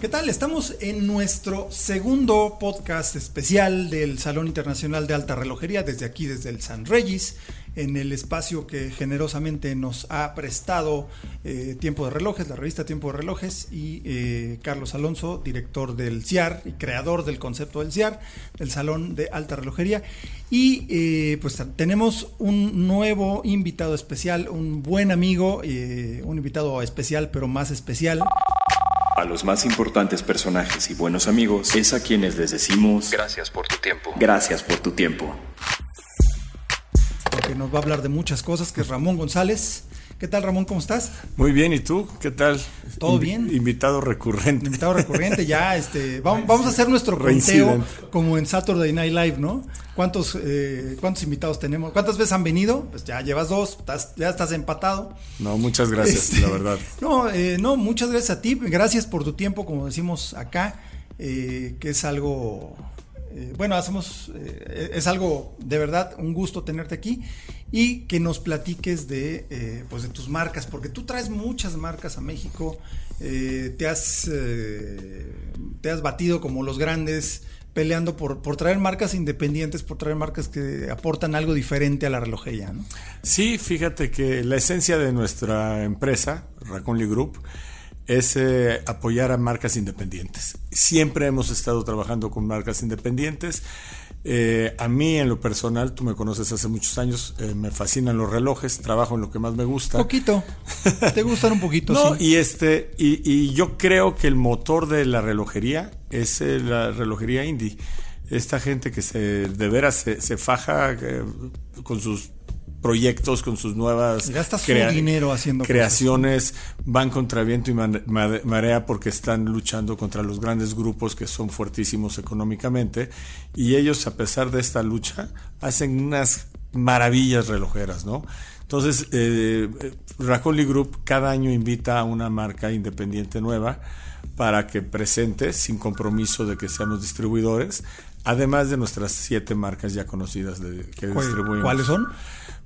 ¿Qué tal? Estamos en nuestro segundo podcast especial del Salón Internacional de Alta Relojería, desde aquí, desde el San Regis, en el espacio que generosamente nos ha prestado eh, Tiempo de Relojes, la revista Tiempo de Relojes, y eh, Carlos Alonso, director del CIAR y creador del concepto del CIAR, del Salón de Alta Relojería. Y eh, pues tenemos un nuevo invitado especial, un buen amigo, un invitado especial, pero más especial. A los más importantes personajes y buenos amigos es a quienes les decimos gracias por tu tiempo. Gracias por tu tiempo. Porque nos va a hablar de muchas cosas, que es Ramón González. ¿Qué tal, Ramón? ¿Cómo estás? Muy bien, ¿y tú? ¿Qué tal? ¿Todo bien? Invitado recurrente. Invitado recurrente, ya, este, vamos, a hacer nuestro conteo como en Saturday Night Live, ¿no? ¿Cuántos, eh, ¿Cuántos invitados tenemos? ¿Cuántas veces han venido? Pues ya llevas dos, ya estás empatado. No, muchas gracias, este, la verdad. No, eh, no, muchas gracias a ti, gracias por tu tiempo, como decimos acá, eh, que es algo eh, bueno, hacemos, eh, es algo de verdad un gusto tenerte aquí y que nos platiques de, eh, pues de tus marcas, porque tú traes muchas marcas a México, te, has, te has batido como los grandes peleando por, por traer marcas independientes, por traer marcas que aportan algo diferente a la relojería. ¿no? Sí, fíjate que la esencia de nuestra empresa, Raconly Group, es eh, apoyar a marcas independientes. Siempre hemos estado trabajando con marcas independientes. Eh, a mí en lo personal, tú me conoces hace muchos años, eh, me fascinan los relojes, trabajo en lo que más me gusta. Poquito. ¿Te gustan un poquito? no, y este, y, yo creo que el motor de la relojería es la relojería indie. Esta gente que se de veras se, se faja con sus proyectos, con sus nuevas dinero haciendo creaciones, van contra viento y marea porque están luchando contra los grandes grupos que son fuertísimos económicamente y ellos a pesar de esta lucha hacen unas maravillas relojeras, ¿no? Entonces, eh, Group cada año invita a una marca independiente nueva para que presente, sin compromiso de que seamos distribuidores, además de nuestras siete marcas ya conocidas de, que distribuimos. ¿Cuáles son?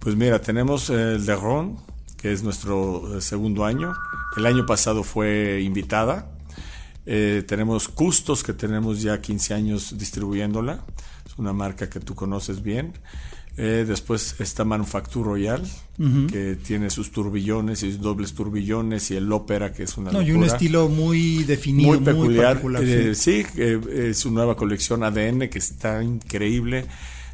Pues mira, tenemos el de Ron, que es nuestro eh, segundo año. El año pasado fue invitada. Eh, tenemos Custos, que tenemos ya 15 años distribuyéndola. Es una marca que tú conoces bien. Eh, después está Manufacture Royal, que tiene sus turbillones y sus dobles turbillones y el ópera, que es una. No, y un estilo muy definido, muy peculiar. sí, es su nueva colección ADN, que está increíble.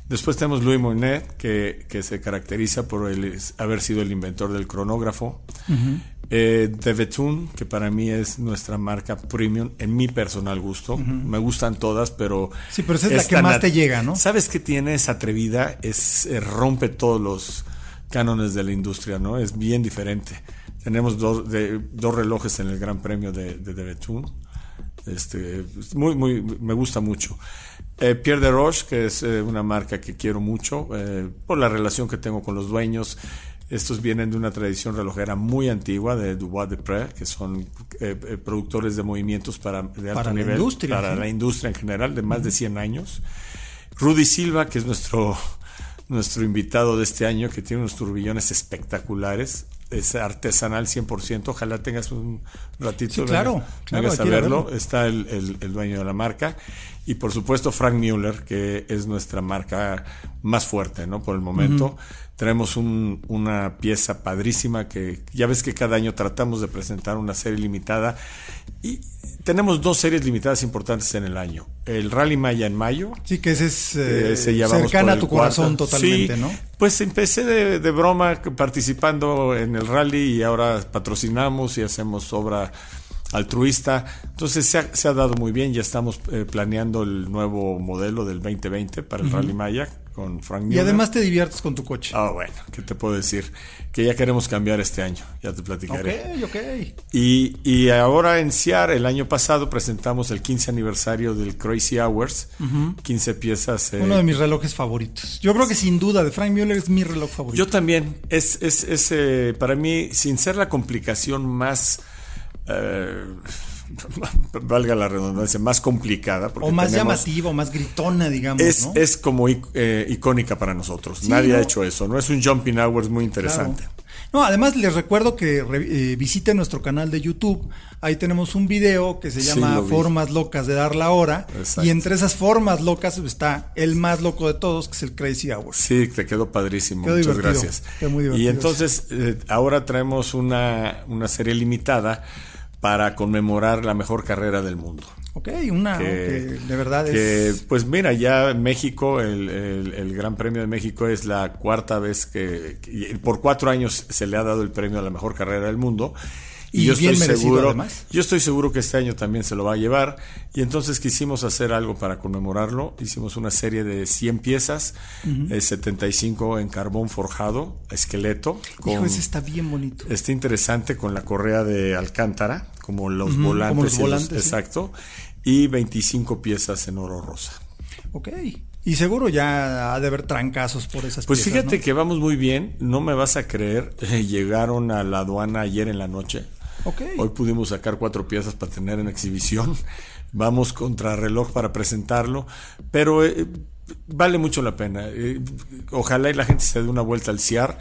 Después tenemos Louis Monet, que, que se caracteriza por el, haber sido el inventor del cronógrafo. Eh, de Betún, que para mí es nuestra marca premium en mi personal gusto. Me gustan todas, pero. Sí, pero esa es, la que más te llega, ¿no? ¿Sabes qué tiene? Es atrevida, es, eh, rompe todos los cánones de la industria, ¿no? Es bien diferente. Tenemos dos, de, dos relojes en el Gran Premio de, de, de Este, muy, muy, me gusta mucho. Eh, Pierre de Roche, que es eh, una marca que quiero mucho eh, por la relación que tengo con los dueños. Estos vienen de una tradición relojera muy antigua de Dubois de Pré, que son productores de movimientos para, de alto nivel la industria, para la industria en general, de más de 100 años. Rudy Silva, que es nuestro, nuestro invitado de este año, que tiene unos turbillones espectaculares es artesanal 100%. Ojalá tengas un ratito. Sí, claro, claro a verlo. Está el, el, dueño de la marca. Y por supuesto Frank Mueller, que es nuestra marca más fuerte, ¿no? Por el momento. Tenemos un, una pieza padrísima que ya ves que cada año tratamos de presentar una serie limitada. Y tenemos dos series limitadas importantes en el año. El Rally Maya en mayo. Sí, que ese es eh, cercana a tu corazón totalmente, ¿no? Pues empecé de, de, broma participando en el rally y ahora patrocinamos y hacemos obra altruista. Entonces se ha, dado muy bien, ya estamos eh, planeando el nuevo modelo del 2020 para el Rally Maya con Frank Y Mueller. además te diviertes con tu coche. Ah, bueno, ¿qué te puedo decir? Que ya queremos cambiar este año, ya te platicaré. ok, ok. Y, y ahora en CIAR, el año pasado, presentamos el 15 aniversario del Crazy Hours. 15 piezas. eh, Uno de mis relojes favoritos. Yo creo que sin duda de Frank Mueller es mi reloj favorito. Yo también. Es, es, es eh, para mí, sin ser la complicación más. Eh, valga la redundancia, más complicada. porque o más llamativa, o más gritona, digamos, Es, ¿no? es como eh, icónica para nosotros. Sí, Nadie ¿no? ha hecho eso. No es un jumping hours muy interesante. Claro. No, además les recuerdo que re- eh, visiten nuestro canal de YouTube. Ahí tenemos un video que se llama. Formas locas de dar la hora. Exacto. Y entre esas formas locas está el más loco de todos, que es el Crazy Hours. Sí, te quedó padrísimo. Quedó Muchas divertido, gracias. quedó muy y divertido, entonces, eh, ahora traemos una, una serie limitada para conmemorar la mejor carrera del mundo. Ok, una que, que de verdad que, es. pues mira, ya México, el, el- el Gran Premio de México es la cuarta vez que, que- por cuatro años se le ha dado el premio a la mejor carrera del mundo. Y, Y yo bien estoy seguro, además. yo estoy seguro que este año también se lo va a llevar. Y entonces quisimos hacer algo para conmemorarlo. Hicimos una serie de 100 piezas, eh, 75 en carbón forjado, esqueleto. Hijo, ese está bien bonito. Está interesante con la correa de Alcántara, como los volantes. como los volantes, sí. exacto. Y 25 piezas en oro rosa. Ok. Y seguro ya ha de haber trancazos por esas Pues piezas, fíjate ¿no? que vamos muy bien, no me vas a creer, llegaron a la aduana ayer en la noche. Hoy pudimos sacar cuatro piezas para tener en exhibición. Vamos contra reloj para presentarlo, pero eh, vale mucho la pena. Eh, ojalá y la gente se dé una vuelta al CIAR.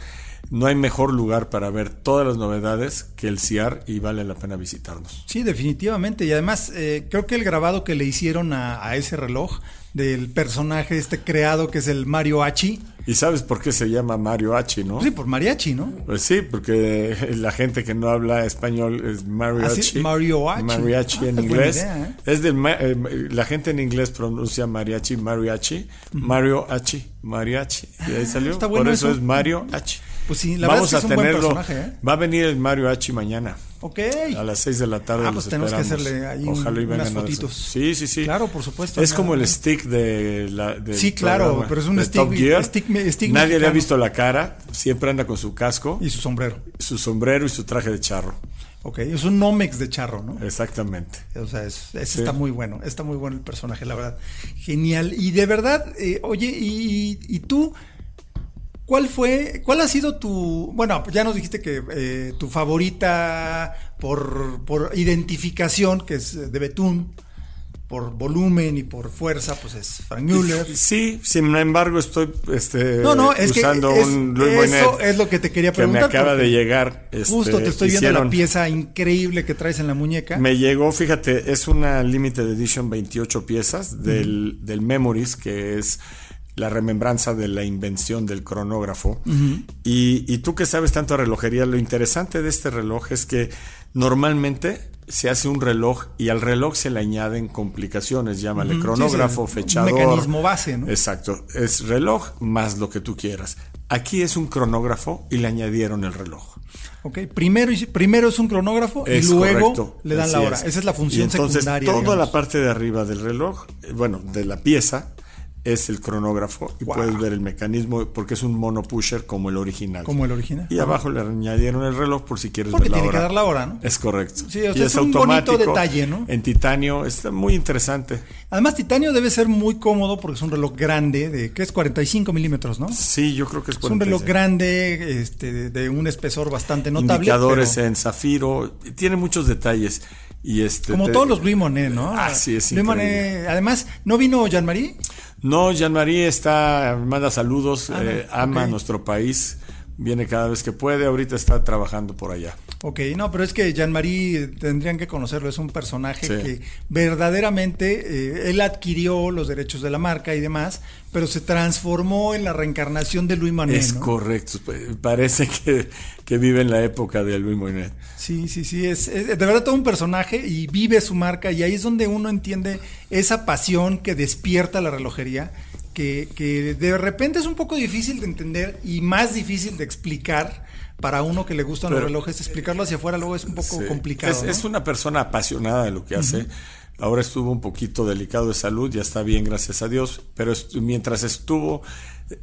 No hay mejor lugar para ver todas las novedades que el CIAR y vale la pena visitarnos. Sí, definitivamente. Y además, eh, creo que el grabado que le hicieron a, a ese reloj del personaje este creado que es el Mario Hachi. ¿Y sabes por qué se llama Mario H, no? Sí, por mariachi, ¿no? Pues sí, porque la gente que no habla español es mariachi. Así, mariachi. Mariachi Ah, en es buena inglés. idea, ¿eh? Es del eh, la gente en inglés pronuncia mariachi, mariachi, Mario H, mariachi. Y ahí salió. Ah, está bueno Por eso, eso. es Mario H. Pues sí, la Vamos verdad es que a es un buen tenerlo. personaje, ¿eh? Va a venir el Mario H mañana. Ok. A las 6 de la tarde Ah, los pues tenemos que esperamos. hacerle ahí Ojalá y unas vengan a fotitos. Sí, sí, sí. Claro, por supuesto. Es Nada, como el stick de la del Sí, claro, programa pero es un de stick- Top Gear. stick- stick Nadie le ha visto la cara, siempre anda con su casco, Y su sombrero. su sombrero y su traje de charro. Ok, es un Nomex de charro, ¿no? Exactamente. O sea, es- Sí. está muy bueno, está muy bueno el personaje, la verdad. Genial. Y de verdad, eh, oye, y, y tú, ¿cuál fue, cuál ha sido tu, bueno, ya nos dijiste que eh, tu favorita por, por identificación, que es de Betún, por volumen y por fuerza, pues es Frank Müller. Sí, sin embargo estoy este, No, no, es que usando es- un Louis eso es lo que te quería que me preguntar. acaba de llegar. este, Justo te estoy viendo la hicieron- pieza increíble que traes en la muñeca. Me llegó, fíjate, es una limited edition 28 piezas del, del Memories, que es la remembranza de la invención del cronógrafo. y, y tú que sabes tanto de relojería, lo interesante de este reloj es que normalmente se hace un reloj y al reloj se le añaden complicaciones, llámale Ujú, cronógrafo, sí, sí, un fechador. mecanismo base, ¿no? Exacto, es reloj más lo que tú quieras. Aquí es un cronógrafo y le añadieron el reloj. Ok, primero, primero es un cronógrafo y luego correcto, le dan la hora. es. Esa es la función Y entonces, secundaria. Toda digamos. la parte de arriba del reloj, eh, bueno, de la pieza, es el cronógrafo y Wow. puedes ver el mecanismo porque es un mono pusher como el original. Como el original. Y abajo le añadieron el reloj por si quieres Porque ver la tiene hora. que dar la hora, ¿no? Es correcto. Sí, o sea, y es un bonito detalle, ¿no? En titanio, está muy interesante. Además, titanio debe ser muy cómodo porque es un reloj grande, de que es 45 milímetros, ¿no? Sí, yo creo que es Es un reloj 46. grande, este, de, un espesor bastante notable. Indicadores pero en zafiro, tiene muchos detalles. Y este, como te- todos los Louis Monet, ¿no? Ah, sí, es Louis. Monet, además, ¿no vino Jean-Marie? No, Jean-Marie está, manda saludos, Ah, eh, ama nuestro país, viene cada vez que puede, ahorita está trabajando por allá. Ok, no, pero es que Jean-Marie tendrían que conocerlo, es un personaje Sí. que verdaderamente eh, él adquirió los derechos de la marca y demás, pero se transformó en la reencarnación de Louis Manet. es ¿no? correcto, pues, parece que, que vive en la época de Louis Moinet. Sí, sí, sí, es, es de verdad todo un personaje y vive su marca y ahí es donde uno entiende esa pasión que despierta la relojería, que, que de repente es un poco difícil de entender y más difícil de explicar para uno que le gustan Pero- los relojes, explicarlo hacia afuera luego es un poco Sí. complicado. Es, ¿no? es una persona apasionada de lo que hace. Ahora estuvo un poquito delicado de salud, ya está bien, gracias a Dios, pero mientras estuvo,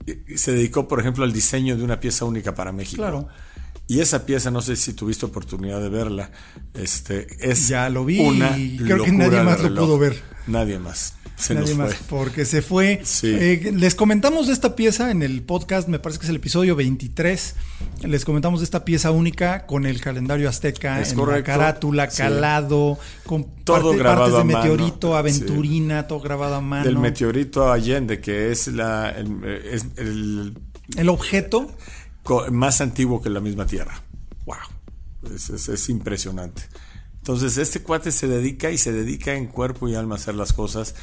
eh, se dedicó, por ejemplo, al diseño de una pieza única para México. Claro. Y esa pieza, no sé si tuviste oportunidad de verla, este, es ya lo vi una creo que nadie más lo pudo ver. Nadie más. Se Nadie más, porque se fue. Eh, les comentamos de esta pieza en el podcast, me parece que es el episodio 23. Les comentamos de esta pieza única con el calendario azteca, en la carátula, calado, con todo grabado partes de meteorito, aventurina, todo grabado a mano. Del meteorito Allende, que es la es el, el objeto más antiguo que la misma Tierra. ¡Wow! es impresionante. Entonces, este cuate se dedica y se dedica en cuerpo y alma a hacer las cosas.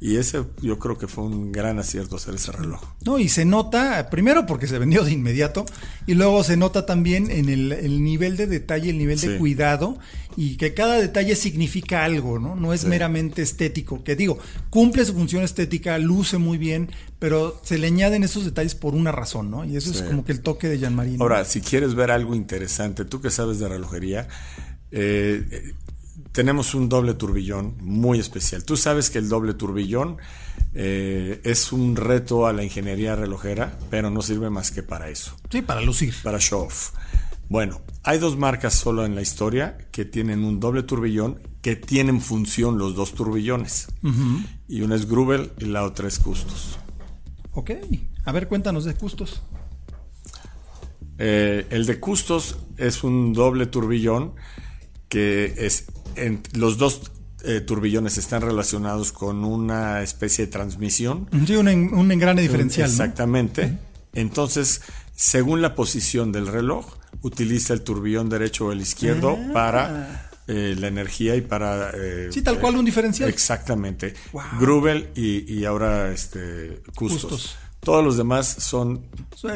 Y ese yo creo que fue un gran acierto hacer ese reloj. No, y se nota, primero porque se vendió de inmediato, y luego se nota también en el, nivel de detalle, el nivel de cuidado, y que cada detalle significa algo, ¿no? No es meramente estético. Que digo, cumple su función estética, luce muy bien, pero se le añaden esos detalles por una razón, ¿no? Y eso es como que el toque de Jean Marie. Ahora, si quieres ver algo interesante, tú que sabes de relojería, eh, tenemos un doble turbillón muy especial. Tú sabes que el doble turbillón eh, es un reto a la ingeniería relojera, pero no sirve más que para eso. Sí, para lucir. Para show off. Bueno, hay dos marcas solo en la historia que tienen un doble turbillón que tienen función los dos turbillones. Y una es Grubel y la otra es Custos. Ok, a ver, cuéntanos de Custos. Eh, el de Custos es un doble turbillón que es en, los dos eh, turbillones están relacionados con una especie de transmisión. Sí, un, un engrane diferencial. Exactamente. Entonces, según la posición del reloj, utiliza el turbillón derecho o el izquierdo ah. para eh, la energía y para... Eh, sí, tal cual un diferencial. Exactamente. Grubel y, ahora este, Custos. Todos los demás son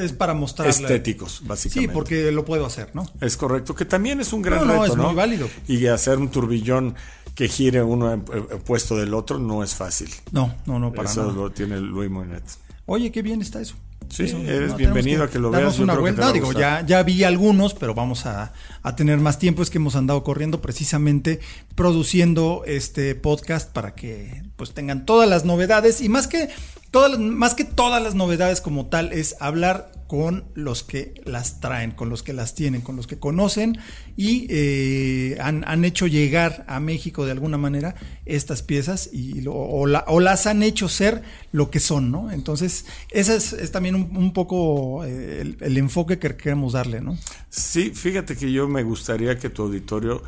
es para mostrar estéticos, básicamente. Sí, porque lo puedo hacer, ¿no? Es correcto, que también es un gran no, no, es muy válido. Y hacer un turbillón que gire uno puesto del otro no es fácil. No, no, no, para Eso lo tiene Louis Moinet. Oye, qué bien está eso. Sí, eres bienvenido a que lo veas. Una digo, ya, ya vi algunos, pero vamos a, a, tener más tiempo. Es que hemos andado corriendo precisamente produciendo este podcast para que pues tengan todas las novedades y más que todas, más que todas las novedades como tal, es hablar con los que las traen, con los que las tienen, con los que conocen y eh, han, hecho llegar a México de alguna manera estas piezas y o, las han hecho ser lo que son, ¿no? Entonces, ese es, también un, poco eh, el, el, enfoque que queremos darle, ¿no? Sí, fíjate que yo me gustaría que tu auditorio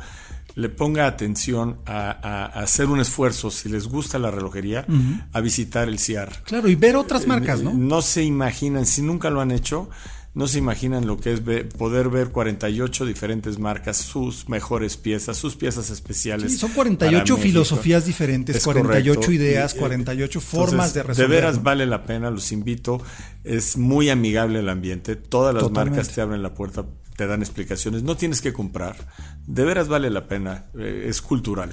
le ponga atención a, hacer un esfuerzo, si les gusta la relojería, a visitar el CIAR. Claro, y ver otras marcas, ¿no? No se imaginan, si nunca lo han hecho, no se imaginan lo que es poder ver 48 diferentes marcas, sus mejores piezas, sus piezas especiales. son 48 filosofías diferentes, 48 ideas, 48 formas de resolver. De veras vale la pena, los invito. Es muy amigable el ambiente. Todas las marcas te abren la puerta te dan explicaciones. No tienes que comprar. De veras vale la pena. Eh, es cultural.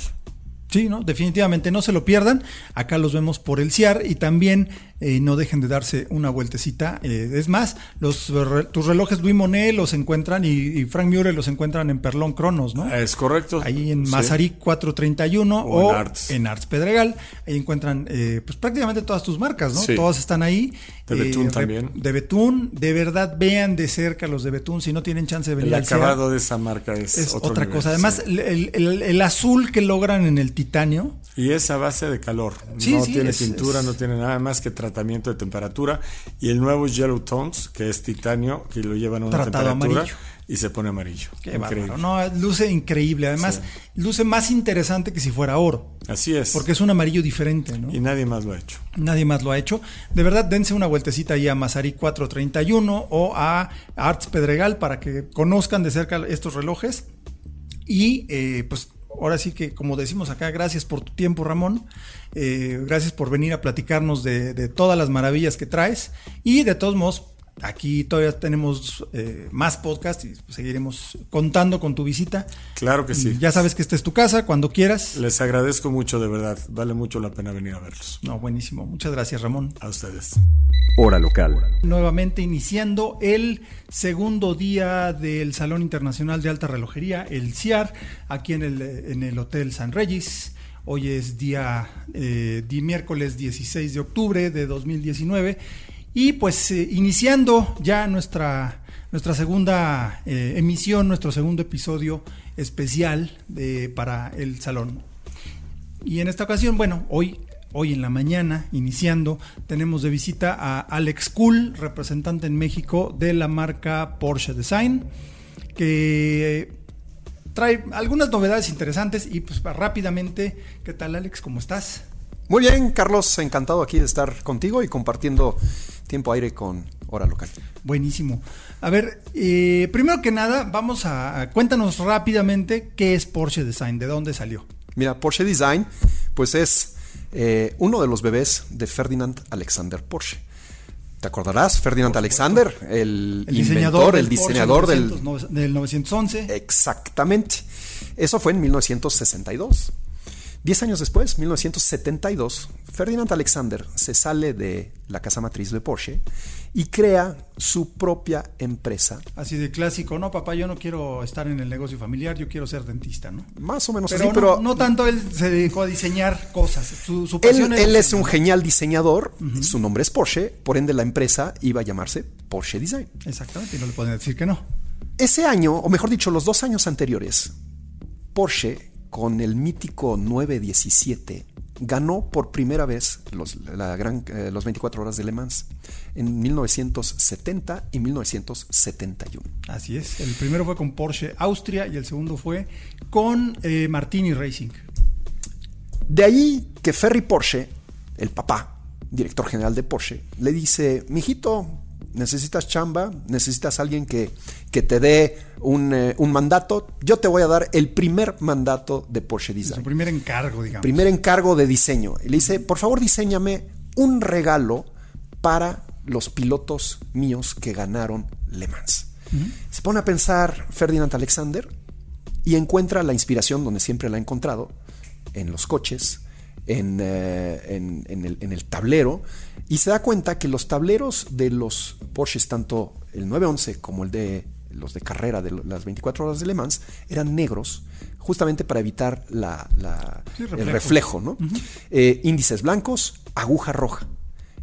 Sí, ¿no? Definitivamente no se lo pierdan. Acá los vemos por el CIAR y también eh, no dejen de darse una vueltecita. Eh, es más, los tus relojes Louis Monet los encuentran y, Frank Muir los encuentran en Perlón Cronos, ¿no? Es correcto. Ahí en Mazarik 431 o, en, Arts. Pedregal. Ahí encuentran eh, pues prácticamente todas tus marcas, ¿no? Todas están ahí. De Betún también. De Betún, de verdad vean de cerca los de Betún si no tienen chance de venir. El acabado de esa marca es, otra cosa. Además, el, azul que logran en el titanio. Y esa base de calor. no tiene pintura, no tiene nada más que tratamiento de temperatura. Y el nuevo Yellow Tones, que es titanio, que lo llevan a una temperatura y se pone amarillo. Qué increíble. No, luce increíble. Además, luce más interesante que si fuera oro. Así es. Porque es un amarillo diferente, ¿no? Y nadie más lo ha hecho. Nadie más lo ha hecho. De verdad, dense una vueltecita ahí a Masari 431 o a Arts Pedregal para que conozcan de cerca estos relojes. Y eh, pues ahora sí que, como decimos acá, gracias por tu tiempo, Ramón. Eh, gracias por venir a platicarnos de, todas las maravillas que traes. Y de todos modos, aquí todavía tenemos eh, más podcast y seguiremos contando con tu visita. Claro que sí. ya sabes que esta es tu casa, cuando quieras. Les agradezco mucho, de verdad. Vale mucho la pena venir a verlos. No, buenísimo. Muchas gracias, Ramón. A ustedes. Hora local. Nuevamente iniciando el segundo día del Salón Internacional de Alta Relojería, el CIAR, aquí en el, en el Hotel San Regis Hoy es día, eh, miércoles 16 de octubre de 2019 y pues eh, iniciando ya nuestra, nuestra segunda eh, emisión, nuestro segundo episodio especial de, para el salón. Y en esta ocasión, bueno, hoy hoy en la mañana, iniciando, tenemos de visita a Alex Cool, representante en México de la marca Porsche Design, que trae algunas novedades interesantes y pues rápidamente, ¿qué tal Alex? ¿Cómo estás? Muy bien, Carlos, encantado aquí de estar contigo y compartiendo tiempo aire con Hora Local. Buenísimo. A ver, eh, primero que nada, vamos a, cuéntanos rápidamente qué es Porsche Design, de dónde salió. Mira, Porsche Design, pues es eh, uno de los bebés de Ferdinand Alexander Porsche. ¿Te acordarás? Ferdinand Alexander, el, diseñador, el diseñador del, del 911. Exactamente. Eso fue en 1962. Diez años después, 1972, Ferdinand Alexander se sale de la casa matriz de Porsche y crea su propia empresa. Así de clásico, no, papá, yo no quiero estar en el negocio familiar, yo quiero ser dentista, ¿no? Más o menos pero así, pero... No, tanto él se dedicó a diseñar cosas. Su, él, él es un genial diseñador, su nombre es Porsche, por ende la empresa iba a llamarse Porsche Design. Exactamente, y no le pueden decir que no. Ese año, o mejor dicho, los dos años anteriores, Porsche con el mítico 917 ganó por primera vez los, la gran, eh, los 24 horas de Le Mans en 1970 y 1971. Así es, el primero fue con Porsche Austria y el segundo fue con eh, Martini Racing. De ahí que Ferry Porsche, el papá, director general de Porsche, le dice, mijito, necesitas chamba, necesitas alguien que, que te dé un, eh, un, mandato, yo te voy a dar el primer mandato de Porsche Design. Su primer encargo, digamos. Primer encargo de diseño. Y le dice, por favor, diseñame un regalo para los pilotos míos que ganaron Le Mans. Se pone a pensar Ferdinand Alexander y encuentra la inspiración donde siempre la ha encontrado, en los coches, en, eh, en, el, en, el, tablero y se da cuenta que los tableros de los Porsches, tanto el 911 como el de los de carrera de las 24 horas de Le Mans, eran negros justamente para evitar la, el reflejo, ¿no? Eh, índices blancos, aguja roja.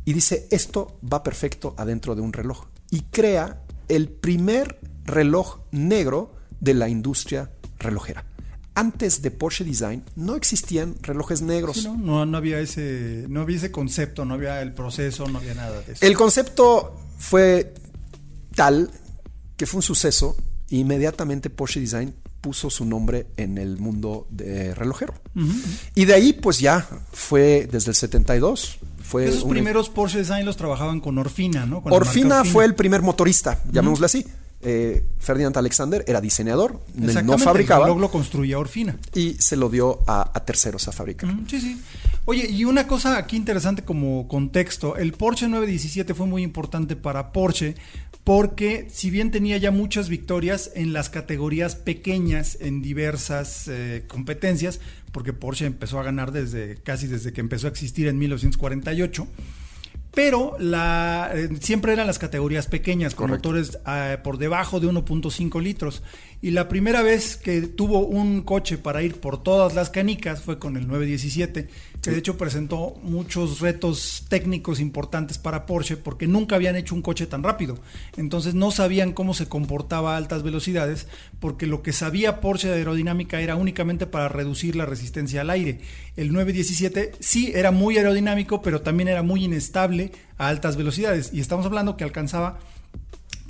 Y dice, esto va perfecto adentro de un reloj. Y crea el primer reloj negro de la industria relojera antes de Porsche Design no existían relojes negros. no, no, había ese, no había ese concepto, no había el proceso, no había nada de eso. El concepto fue tal que fue un suceso e inmediatamente Porsche Design puso su nombre en el mundo de relojero. Y de ahí pues ya fue desde el 72. Fue Esos primeros Porsche Design los trabajaban con Orfina, ¿no? Orfina, fue el primer motorista, llamémosle así. Eh, Ferdinand Alexander era diseñador, no fabricaba. El lo construía Orfina. Y se lo dio a, terceros a fabricar. sí, sí. Oye, y una cosa aquí interesante como contexto, el Porsche 917 fue muy importante para Porsche porque si bien tenía ya muchas victorias en las categorías pequeñas en diversas eh, competencias, porque Porsche empezó a ganar desde casi desde que empezó a existir en 1948, pero la, eh, siempre eran las categorías pequeñas, con motores eh, por debajo de 1.5 litros. Y la primera vez que tuvo un coche para ir por todas las canicas fue con el 917, que de hecho presentó muchos retos técnicos importantes para Porsche porque nunca habían hecho un coche tan rápido. Entonces no sabían cómo se comportaba a altas velocidades porque lo que sabía Porsche de aerodinámica era únicamente para reducir la resistencia al aire. El 917 sí era muy aerodinámico, pero también era muy inestable a altas velocidades. Y estamos hablando que alcanzaba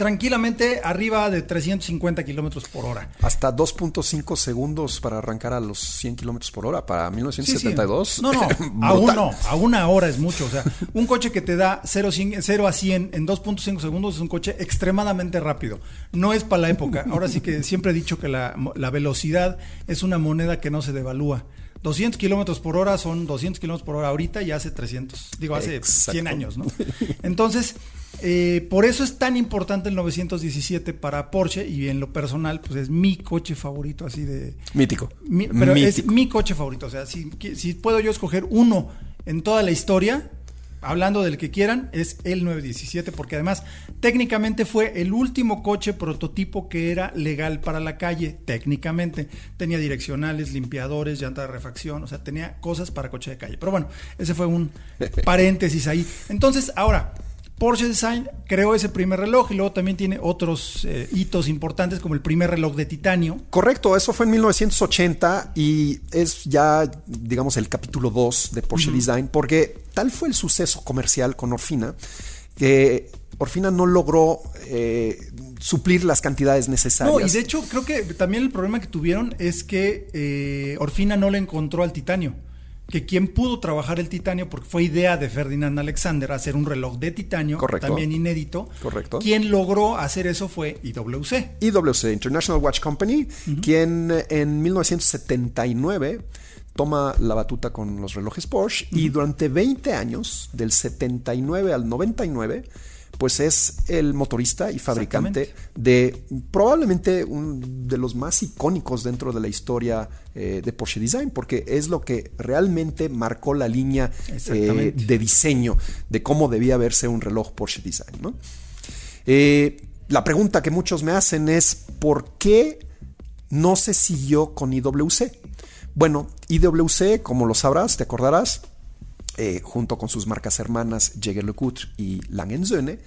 tranquilamente arriba de 350 kilómetros por hora. Hasta 2.5 segundos para arrancar a los 100 kilómetros por hora para 1972. No, no, aún no, a una hora es mucho. O sea, un coche que te da 0, a 100 en 2.5 segundos es un coche extremadamente rápido. No es para la época. Ahora sí que siempre he dicho que la, la velocidad es una moneda que no se devalúa. 200 kilómetros por hora son 200 kilómetros por hora ahorita y hace 300, digo, hace 100 años, ¿no? Entonces, eh, por eso es tan importante el 917 para Porsche y en lo personal, pues es mi coche favorito, así de... Mítico. pero es mi coche favorito, o sea, si, si puedo yo escoger uno en toda la historia, hablando del que quieran, es el 917, porque además técnicamente fue el último coche prototipo que era legal para la calle, técnicamente. Tenía direccionales, limpiadores, llanta de refacción, o sea, tenía cosas para coche de calle. Pero bueno, ese fue un paréntesis ahí. Entonces, ahora, Porsche Design creó ese primer reloj y luego también tiene otros eh, hitos importantes como el primer reloj de titanio. Correcto, eso fue en 1980 y es ya, digamos, el capítulo 2 de Porsche Design, porque tal fue el suceso comercial con Orfina que Orfina no logró eh, suplir las cantidades necesarias. No, y de hecho creo que también el problema que tuvieron es que eh, Orfina no le encontró al titanio que quien pudo trabajar el titanio, porque fue idea de Ferdinand Alexander hacer un reloj de titanio, también inédito. Correcto. Quien logró hacer eso fue IWC. IWC, International Watch Company, quien en 1979 toma la batuta con los relojes Porsche y durante 20 años, del 79 al 99, pues es el motorista y fabricante de probablemente uno de los más icónicos dentro de la historia eh, de Porsche Design, porque es lo que realmente marcó la línea eh, de diseño de cómo debía verse un reloj Porsche Design. Eh, la pregunta que muchos me hacen es, ¿por qué no se siguió con IWC? Bueno, IWC, como lo sabrás, te acordarás, eh, junto con sus marcas hermanas Jaeger-LeCoultre y Lange Söhne,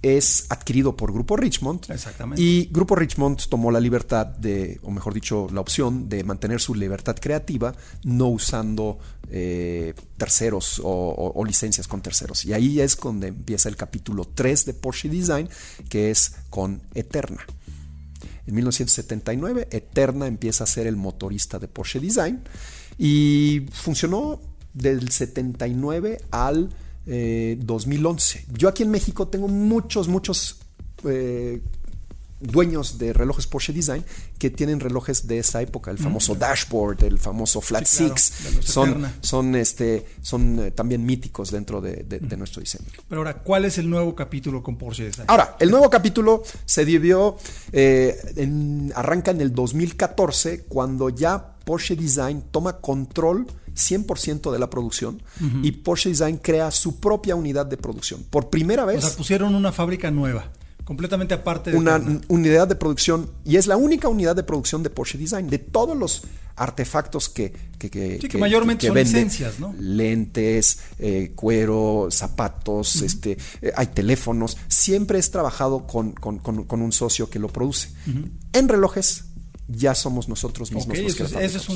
es adquirido por Grupo Richmond. Exactamente. Y Grupo Richmond tomó la libertad de, o mejor dicho, la opción de mantener su libertad creativa, no usando eh, terceros o, licencias con terceros. Y ahí es donde empieza el capítulo 3 de Porsche Design, que es con Eterna. En 1979, Eterna empieza a ser el motorista de Porsche Design y funcionó del 79 al 2011. Eh, Yo aquí en México tengo muchos, muchos eh, dueños de relojes Porsche Design que tienen relojes de esa época, el famoso dashboard, el famoso Flat Six, son, son, este, son eh, también míticos dentro de, nuestro diseño. Pero ahora, ¿cuál es el nuevo capítulo con Porsche Design? Ahora, el nuevo capítulo se dividió, en, arranca en el 2014, cuando ya Porsche Design toma control 100% de la producción y Porsche Design crea su propia unidad de producción. Por primera vez. O sea, pusieron una fábrica nueva. Completamente aparte de una unidad de producción y es la única unidad de producción de Porsche Design de todos los artefactos que que, que, mayormente son licencias, ¿no? Lentes, eh, cuero, zapatos, este, eh, hay teléfonos. Siempre es trabajado con, un socio que lo produce. En relojes ya somos nosotros mismos los que es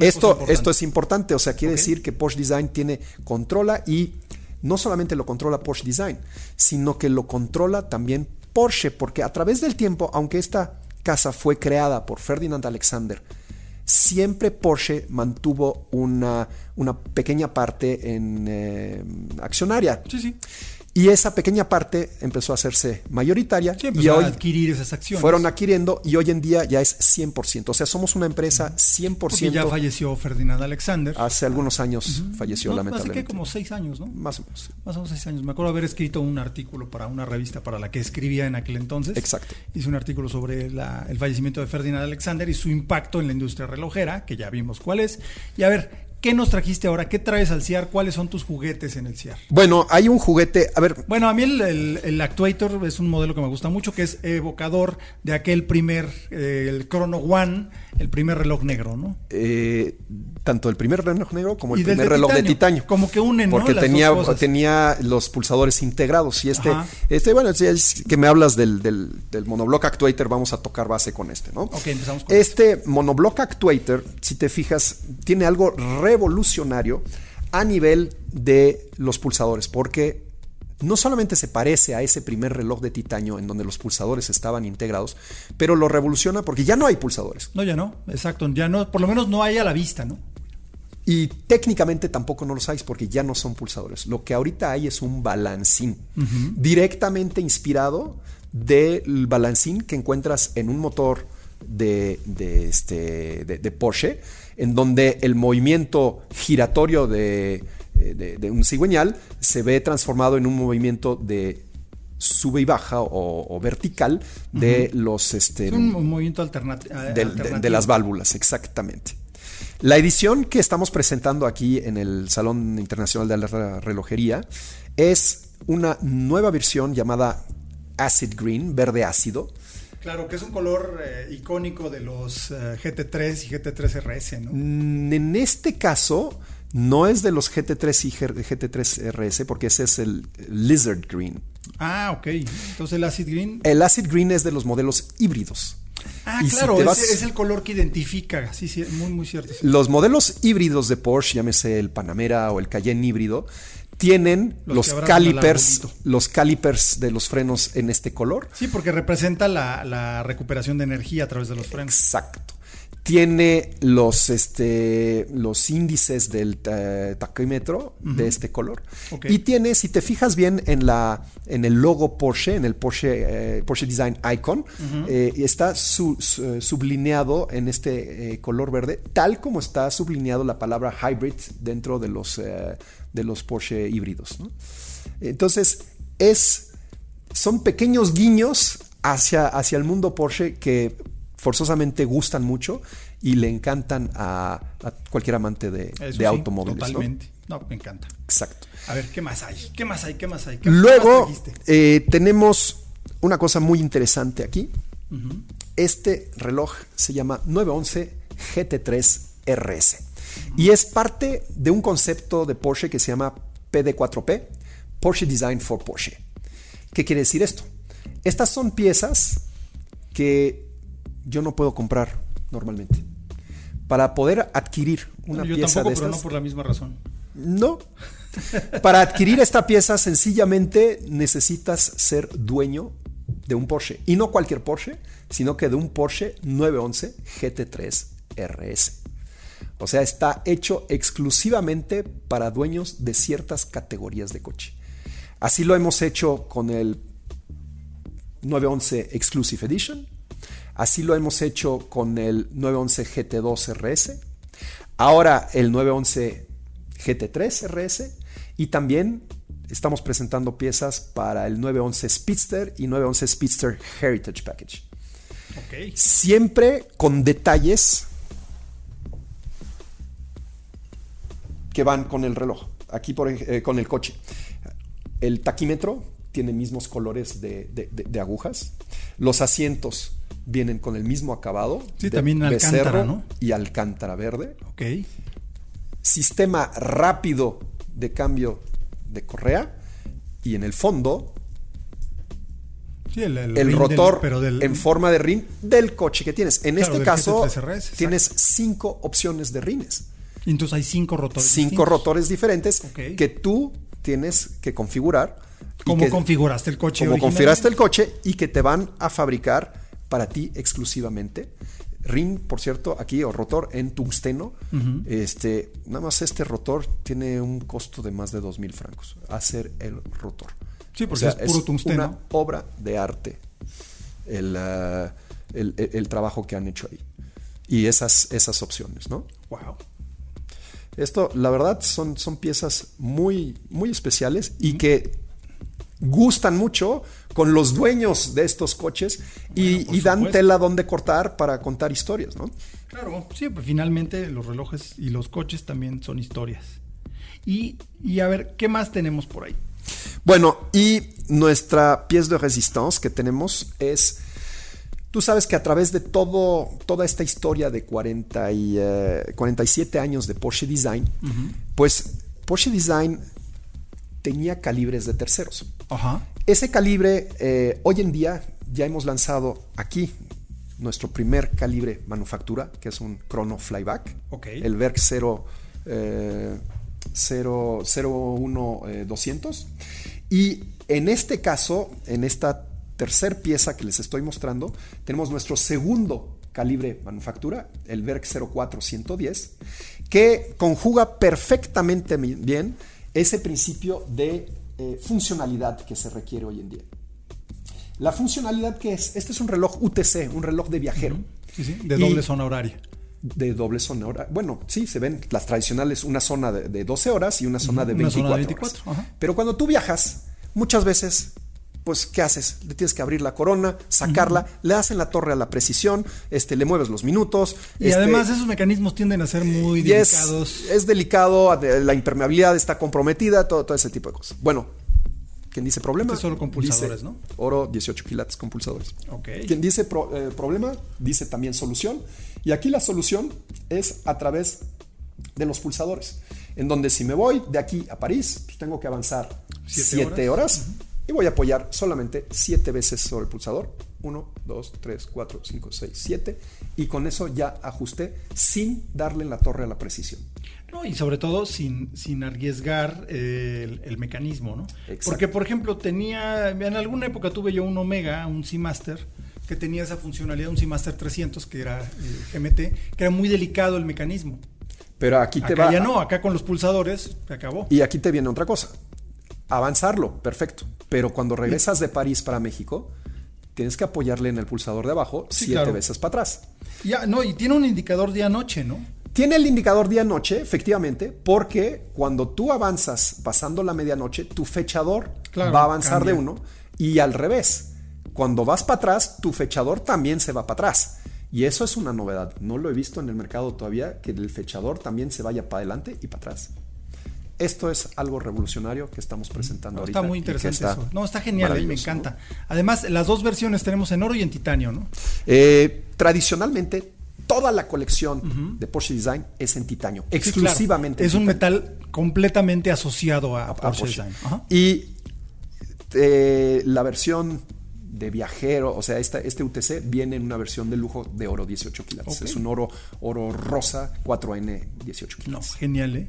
esto, esto es importante, o sea, quiere decir que Porsche Design tiene, controla y no solamente lo controla Porsche Design, sino que lo controla también Porsche, porque a través del tiempo, aunque esta casa fue creada por Ferdinand Alexander, siempre Porsche mantuvo una, una pequeña parte en eh, accionaria. Sí, sí. Y esa pequeña parte empezó a hacerse mayoritaria y hoy a adquirir esas acciones. Fueron adquiriendo y hoy en día ya es 100%. O sea, somos una empresa 100%. Porque ya falleció Ferdinand Alexander. Hace algunos años falleció lamentablemente. Hace que como seis años, ¿no? Más o menos. Más o menos seis años. Me acuerdo haber escrito un artículo para una revista para la que escribía en aquel entonces. Exacto. Hice un artículo sobre el fallecimiento de Ferdinand Alexander y su impacto en la industria relojera, que ya vimos cuál es. Y a ver, ¿Qué nos trajiste ahora? ¿Qué traes al CIAR? ¿Cuáles son tus juguetes en el CIAR? Bueno, hay un juguete, a ver. Bueno, a mí el, Actuator es un modelo que me gusta mucho, que es evocador de aquel primer, eh, el Chrono One, el primer reloj negro, ¿no? Eh, tanto el primer reloj negro como el primer reloj de titanio. Como que unen, ¿no? Porque tenía, tenía los pulsadores integrados. Y este, este bueno, si es que me hablas del, del, monoblock actuator, vamos a tocar base con este, ¿no? Ok, empezamos con Este monoblock actuator, si te fijas, tiene algo revolucionario a nivel de los pulsadores, porque no solamente se parece a ese primer reloj de titanio en donde los pulsadores estaban integrados, pero lo revoluciona porque ya no hay pulsadores. No, ya no, exacto, ya no, por lo menos no hay a la vista, ¿no? Y técnicamente tampoco no los hay porque ya no son pulsadores. Lo que ahorita hay es un balancín, directamente inspirado del balancín que encuentras en un motor de, este, de Porsche en donde el movimiento giratorio de, un cigüeñal se ve transformado en un movimiento de sube y baja o, vertical de los... Este, un movimiento alternativo. De, las válvulas, exactamente. La edición que estamos presentando aquí en el Salón Internacional de la Relojería es una nueva versión llamada Acid Green, verde ácido. Claro, que es un color eh, icónico de los eh, GT3 y GT3 RS, ¿no? Mm, En este caso, no es de los GT3 y GT3 RS, porque ese es el Lizard Green. Ah, ok. Entonces el Acid Green. El Acid Green es de los modelos híbridos. Ah, Y si claro, te es, el color que identifica. Sí, sí, muy, muy cierto. sí. Los modelos híbridos de Porsche, llámese el Panamera o el Cayenne híbrido, tienen Los calipers, los calipers de los frenos en este color. Sí, porque representa la, la recuperación de energía a través de los frenos. Exacto. Tiene los, este, los índices del eh, taquímetro de este color. Y tiene, si te fijas bien en, la, en el logo Porsche, en el Porsche, eh, Porsche Design Icon, eh, está su- su- sublineado en este color verde, tal como está sublineado la palabra hybrid dentro de los, de los Porsche híbridos. ¿no? Entonces, es, son pequeños guiños hacia, hacia el mundo Porsche que forzosamente gustan mucho y le encantan a, a cualquier amante de, Eso de sí, automóviles. ¿no? Totalmente. ¿no? me encanta. Exacto. A ver, ¿qué más hay? ¿Qué más hay? ¿Qué más hay? ¿Qué más Luego eh, tenemos una cosa muy interesante aquí. Este reloj se llama 911 GT3 RS y es parte de un concepto de Porsche que se llama PD4P, Porsche Design for Porsche. ¿Qué quiere decir esto? Estas son piezas que yo no puedo comprar normalmente. Para poder adquirir una Bueno, yo pieza tampoco, de pero estas, no por la misma razón. no. Para adquirir esta pieza sencillamente necesitas ser dueño de un Porsche. Y no cualquier Porsche, sino que de un Porsche 911 GT3 RS. O sea, está hecho exclusivamente para dueños de ciertas categorías de coche. Así lo hemos hecho con el 911 Exclusive Edition. Así lo hemos hecho con el 911 GT2 RS. Ahora el 911 GT3 RS. Y también estamos presentando piezas para el 911 Speedster y 911 Speedster Heritage Package. Siempre con detalles que van con el reloj. Aquí por, eh, con el coche. El taquímetro tiene mismos colores de, de- de- de agujas. Los asientos vienen con el mismo acabado. Sí, de también alcántara, ¿no? Y alcántara verde. Ok. Sistema rápido de cambio de correa. Y en el fondo, Sí, el, el ring del- rotor pero del, en forma de rin del coche que tienes. En Claro, este caso, GT3 RS, exacto. tienes cinco opciones de rines. Entonces hay cinco rotores. cinco distintos. rotores diferentes que tú tienes que configurar. y ¿Cómo que- configuraste el coche? como configuraste el coche y que te van a fabricar para ti exclusivamente. Rin, por cierto, aquí, o rotor en tungsteno. Este, nada más este rotor tiene un costo de más de dos mil francos. Hacer el rotor. Sí, porque es puro tungsteno. Una obra de arte el, ah, el- el- el trabajo que han hecho ahí. Y esas, esas opciones, ¿no? Wow. Esto, la verdad, son, son piezas muy, muy especiales y que gustan mucho con los dueños de estos coches y, Bueno, por y dan tela donde cortar para contar historias, ¿no? Claro, sí, pues finalmente los relojes y los coches también son historias. Y, y a ver, ¿qué más tenemos por ahí? Bueno, y nuestra pieza de resistencia que tenemos es, tú sabes que a través de todo, toda esta historia de 40 y, eh, 47 años de Porsche Design, pues Porsche Design tenía calibres de terceros. Ese calibre, eh, hoy en día ya hemos lanzado aquí nuestro primer calibre manufactura, que es un Chrono Flyback, el Verk 0, eh, 0, 01 200. Y en este caso, en esta tercer pieza que les estoy mostrando, tenemos nuestro segundo calibre manufactura, el Verk 04 110, que conjuga perfectamente bien ese principio de eh, funcionalidad que se requiere hoy en día. La funcionalidad que es, este es un reloj UTC, un reloj de viajero. Sí, sí, de Y- doble zona horaria. De doble zona hora. Bueno, sí, se ven las tradicionales, una zona de, de 12 horas y una zona de Una 24, zona de 24, horas. Pero cuando tú viajas, muchas veces, pues, ¿qué haces? Le tienes que abrir la corona, sacarla, le das en la torre a la precisión, este, le mueves los minutos. Y este, además esos mecanismos tienden a ser muy es, delicados. es delicado, la impermeabilidad está comprometida, todo, todo ese tipo de cosas. Bueno, Quien dice problema. Este solo con pulsadores, ¿no? Oro 18 quilates con pulsadores. Ok. Quien dice pro- eh, problema, dice también solución. Y aquí la solución es a través de los pulsadores. En donde si me voy de aquí a París, pues tengo que avanzar Siete 7 horas, y voy a apoyar solamente 7 veces sobre el pulsador. 1, 2, 3, 4, 5, 6, 7. Y con eso ya ajusté sin darle en la torre a la precisión. No, y sobre todo sin, sin arriesgar eh, el, el mecanismo, ¿no? Exacto. Porque, por ejemplo, tenía, en alguna época tuve yo un Omega, un Seamaster, que tenía esa funcionalidad, un Seamaster 300, que era eh, GMT, que era muy delicado el mecanismo. Pero aquí te Acá va. ya no, acá con los pulsadores se acabó. Y aquí te viene otra cosa. Avanzarlo, perfecto. Pero cuando regresas de París para México, tienes que apoyarle en el pulsador de abajo Sí, siete claro. veces para atrás. Ya, no, y tiene un indicador día-noche, ¿no? Tiene el indicador día-noche, efectivamente, porque cuando tú avanzas pasando la medianoche, tu fechador Claro, va a avanzar cambia. de uno y al revés. Cuando vas para atrás, tu fechador también se va para atrás. Y eso es una novedad. No lo he visto en el mercado todavía, que el fechador también se vaya para adelante y para atrás. Esto es algo revolucionario que estamos presentando No, ahorita. está muy interesante está eso. No, está genial, me encanta. Además, las dos versiones tenemos en oro y en titanio, ¿no? Eh, tradicionalmente, toda la colección de Porsche Design es en titanio, Sí, exclusivamente. claro. Es en un titanio. metal completamente asociado a, a Porsche, Porsche. Design. Ajá. Y eh, la versión de viajero, o sea, esta, este UTC viene en una versión de lujo de oro 18 quilates. Es un oro, oro rosa 4N 18 No, quilates. genial, ¿eh?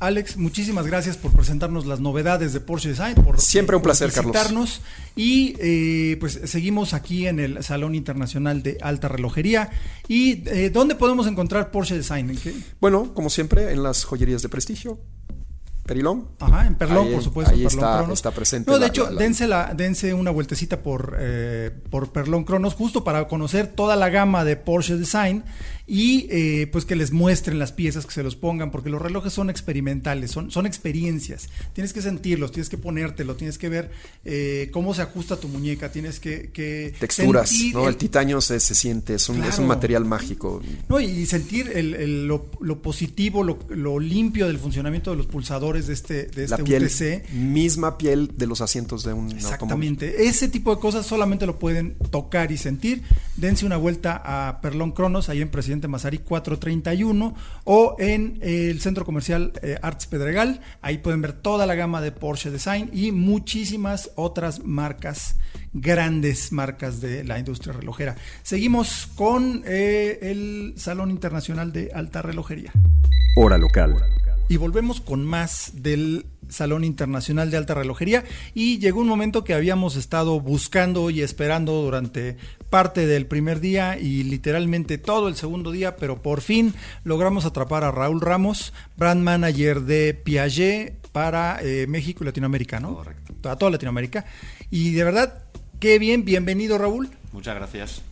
Alex, muchísimas gracias por presentarnos las novedades de Porsche Design. Por, Siempre un por placer, Carlos. Y eh, pues seguimos aquí en el Salón Internacional de Alta Relojería. ¿Y eh, dónde podemos encontrar Porsche Design? ¿En qué? Bueno, como siempre, en las joyerías de prestigio, Perilón. Ajá, en Perlón, Ahí- por supuesto. ahí Perlón está- Cronos. está presente No, de la- hecho, la- la- dense, la- dense una vueltecita por, eh, por Perlón Cronos, justo para conocer toda la gama de Porsche Design y eh, pues que les muestren las piezas, que se los pongan, porque los relojes son experimentales, son, son experiencias. Tienes que sentirlos, tienes que ponértelo, tienes que ver eh, cómo se ajusta tu muñeca, tienes que. que Texturas, ¿no? el- El titanio se, se siente, es un, es un Claro. material mágico. no, y sentir el- el- lo, lo positivo, lo, lo limpio del funcionamiento de los pulsadores de este, de La este piel, UTC. misma piel de los asientos de un automóvil. Exactamente. Ese tipo de cosas solamente lo pueden tocar y sentir. Dense una vuelta a Perlón Cronos, ahí en Presidente Mazarí 431, o en el centro comercial eh, Arts Pedregal. Ahí pueden ver toda la gama de Porsche Design y muchísimas otras marcas, grandes marcas de la industria relojera. Seguimos con eh, el Salón Internacional de Alta Relojería. Hora local. Y volvemos con más del Salón Internacional de Alta Relojería y llegó un momento que habíamos estado buscando y esperando durante parte del primer día y literalmente todo el segundo día, pero por fin logramos atrapar a Raúl Ramos, brand manager de Piaget para eh, México y Latinoamérica, ¿no? Correcto. A toda Latinoamérica. Y de verdad, qué bien, bienvenido Raúl. Muchas gracias.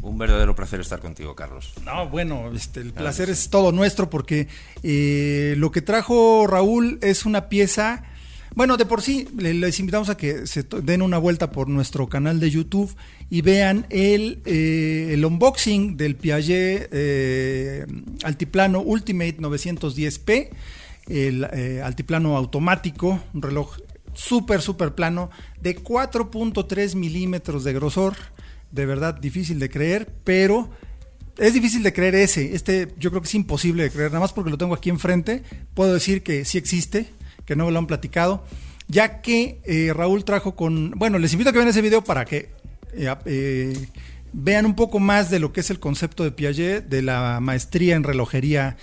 Un verdadero placer estar contigo, Carlos. No, bueno, este, el placer sí. es todo nuestro porque eh, lo que trajo Raúl es una pieza. Bueno, de por sí le- les invitamos a que se den una vuelta por nuestro canal de YouTube y vean el, eh, el unboxing del Piaget eh, Altiplano Ultimate 910P, el eh, altiplano automático, un reloj súper, súper plano de 4.3 milímetros de grosor. De verdad, difícil de creer, pero es difícil de creer ese. Este yo creo que es imposible de creer. Nada más porque lo tengo aquí enfrente, puedo decir que sí existe, que no lo han platicado. Ya que eh, Raúl trajo con... Bueno, les invito a que vean ese video para que eh, eh, vean un poco más de lo que es el concepto de Piaget, de la maestría en relojería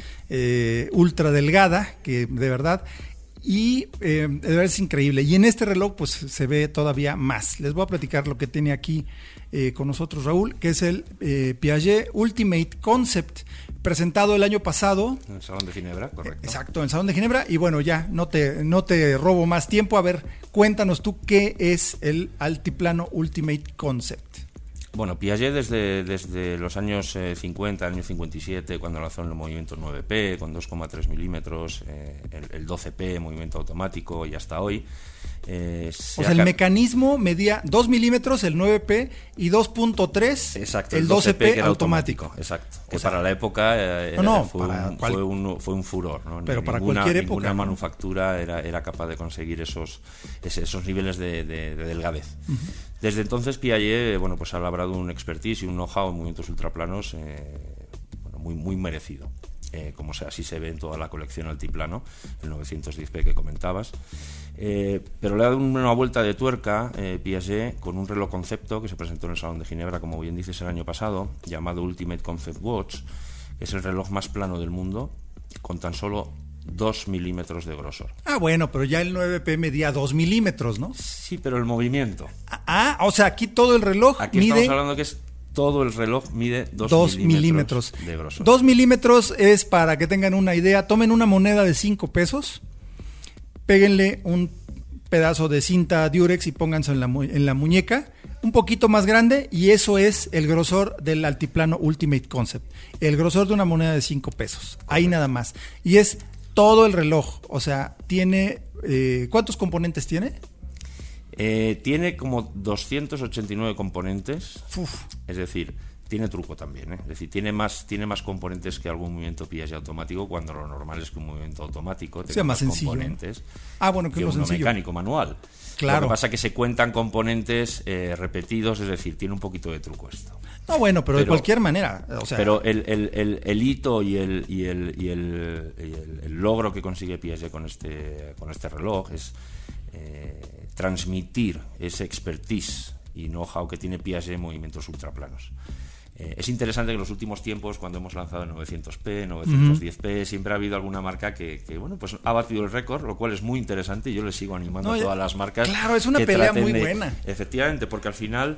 ultra delgada, que de verdad... Y es increíble. Y en este reloj, pues se ve todavía más. Les voy a platicar lo que tiene aquí con nosotros Raúl, que es el Piaget Ultimate Concept, presentado el año pasado. En el Salón de Ginebra, correcto. Exacto, en el Salón de Ginebra. Y bueno, ya no te, no te robo más tiempo. A ver, cuéntanos tú qué es el Altiplano Ultimate Concept. Bueno, Piaget desde, desde los años 50, año 57, cuando lanzó el movimiento 9P con 2,3 milímetros, el, el 12P, movimiento automático, y hasta hoy, eh, o sea, el mecanismo medía 2 milímetros el 9P y 2.3 el 12P, automático. Exacto. Que para la época eh, fue, un, fue, un, furor. Pero para cualquier época. Ninguna manufactura era, era capaz de conseguir esos, esos niveles de, delgadez. Desde entonces Piaget bueno, pues ha labrado un expertise y un know-how en movimientos ultraplanos eh, muy, muy merecido. Eh, como así se ve en toda la colección altiplano, el 910p que comentabas. Eh, pero le ha dado una vuelta de tuerca eh, Piaget con un reloj concepto que se presentó en el Salón de Ginebra, como bien dices, el año pasado, llamado Ultimate Concept Watch, que es el reloj más plano del mundo, con tan solo 2 milímetros de grosor. Ah, bueno, pero ya el 9P medía 2 milímetros, ¿no? Sí, pero el movimiento. Ah, o sea, aquí todo el reloj aquí estamos hablando que es todo el reloj mide 2 milímetros, de grosor. 2 milímetros es para que tengan una idea. Tomen una moneda de 5 pesos, péguenle un pedazo de cinta Durex y pónganse en la, en la muñeca, un poquito más grande, y eso es el grosor del altiplano Ultimate Concept. El grosor de una moneda de 5 pesos. Ahí nada más. Y es todo el reloj. O sea, tiene. Eh, ¿Cuántos componentes tiene? Eh, tiene como 289 componentes. Es decir, tiene truco también. ¿eh? Es decir, tiene más, tiene más componentes que algún movimiento Piaget automático, cuando lo normal es que un movimiento automático tenga más, componentes ah, bueno, que, uno mecánico manual. Claro. Lo que pasa es que se cuentan componentes eh, repetidos, es decir, tiene un poquito de truco esto. No, bueno, pero, de cualquier manera. pero el, el, el, hito y, el, y, el, y el, logro que consigue Piaget con este, con este reloj es transmitir ese expertise y know-how que tiene Piaget en movimientos ultraplanos. Eh, es interesante que en los últimos tiempos, cuando hemos lanzado el 900p, 910p, siempre ha habido alguna marca que, bueno, pues ha batido el récord, lo cual es muy interesante y yo le sigo animando a todas las marcas. Claro, es una pelea muy buena. Efectivamente, porque al final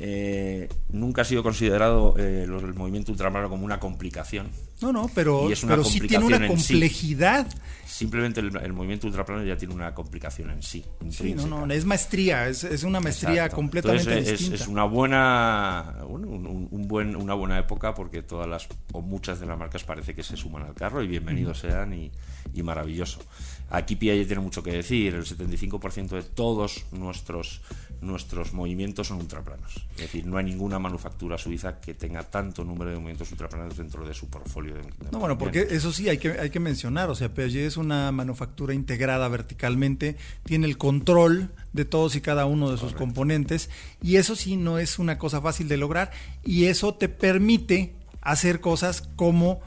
eh, nunca ha sido considerado eh, el movimiento ultramarino como una complicación. No, no, pero, pero sí tiene una complejidad. Simplemente el, movimiento ultraplano ya tiene una complicación en sí. Sí, no, no, es maestría, es, una maestría completamente Entonces, es, Es, una buena, un, buen, una buena época porque todas las o muchas de las marcas parece que se suman al carro y bienvenidos sean y, y maravilloso. Aquí Piaget tiene mucho que decir, el 75% de todos nuestros nuestros movimientos son ultraplanos. Es decir, no hay ninguna manufactura suiza que tenga tanto número de movimientos ultraplanos dentro de su portfolio. De, no, bueno, porque eso sí hay que, hay que mencionar, o sea, Piaget es una manufactura integrada verticalmente, tiene el control de todos y cada uno de sus componentes y eso sí no es una cosa fácil de lograr y eso te permite hacer cosas como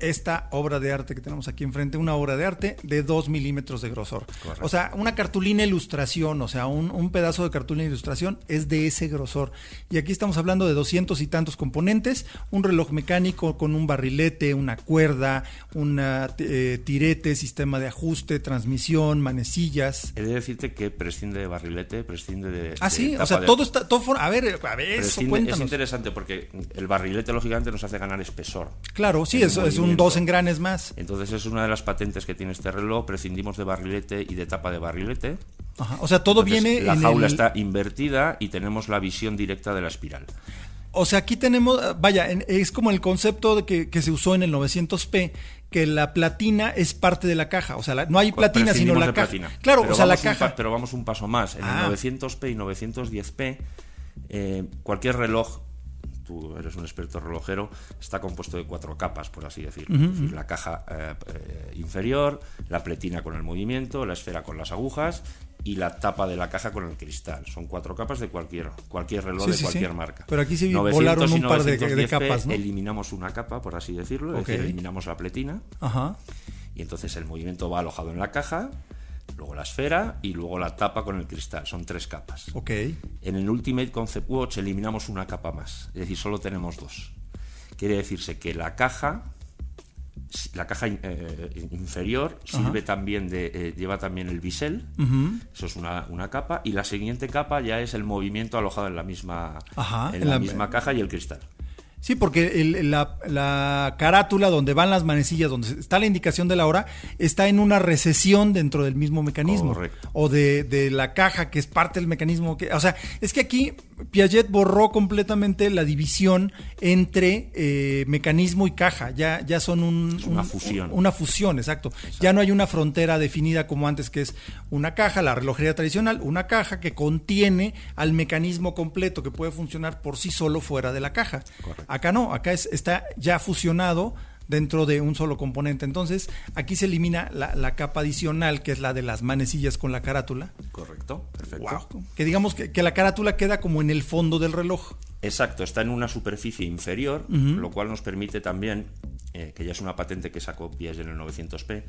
esta obra de arte que tenemos aquí enfrente, una obra de arte de 2 milímetros de grosor. O sea, una cartulina ilustración, o sea, un, pedazo de cartulina ilustración es de ese grosor. Y aquí estamos hablando de doscientos y tantos componentes, un reloj mecánico con un barrilete, una cuerda, un eh, tirete, sistema de ajuste, transmisión, manecillas. He de decirte que prescinde de barrilete, prescinde de... Ah, sí, o sea, todo está... Todo a ver, a ver, eso, cuéntanos. Es interesante porque el barrilete, lógicamente, nos hace ganar espesor. Claro, sí, eso es un dos engranes más. Entonces es una de las patentes que tiene este reloj. Prescindimos de barrilete y de tapa de barrilete. O sea, todo viene. La jaula está invertida y tenemos la visión directa de la espiral. O sea, aquí tenemos, vaya, es como el concepto de que, se usó en el 900p, que la platina es parte de la caja. O sea, no hay platina, sino la caja. Claro, o sea, la caja. pero vamos un paso más. En el 900p ah. y 910p, eh, cualquier reloj tú eres un experto relojero, está compuesto de cuatro capas, por así decirlo. la caja eh, eh, inferior, la pletina con el movimiento, la esfera con las agujas y la tapa de la caja con el cristal. Son cuatro capas de cualquier, cualquier reloj de cualquier marca. Pero aquí sí volaron un par de, capas, ¿no? Eliminamos una capa, por así decirlo, es decir, eliminamos la pletina. Y entonces el movimiento va alojado en la caja luego la esfera y luego la tapa con el cristal. Son tres capas. Ok. En el Ultimate Concept Watch eliminamos una capa más, es decir, solo tenemos dos. Quiere decirse que la caja, la caja eh, inferior sirve también de, eh, lleva también el bisel, eso es una, una, capa, y la siguiente capa ya es el movimiento alojado en la misma, en la misma caja y el cristal. Sí, porque la, carátula donde van las manecillas, donde está la indicación de la hora, está en una recesión dentro del mismo mecanismo. O de, la caja, que es parte del mecanismo. Que, o sea, es que aquí Piaget borró completamente la división entre eh, mecanismo y caja. Ya, ya son un, una un- fusión. Una fusión, exacto. Ya no hay una frontera definida como antes, que es una caja, la relojería tradicional, una caja que contiene al mecanismo completo que puede funcionar por sí solo fuera de la caja. Acá no, acá es, está ya fusionado dentro de un solo componente. Entonces, aquí se elimina la, la capa adicional, que es la de las manecillas con la carátula. Correcto, perfecto. Wow. Que digamos que, que la carátula queda como en el fondo del reloj. Exacto, está en una superficie inferior, lo cual nos permite también, eh, que ya es una patente que sacó Piaget en el 900p,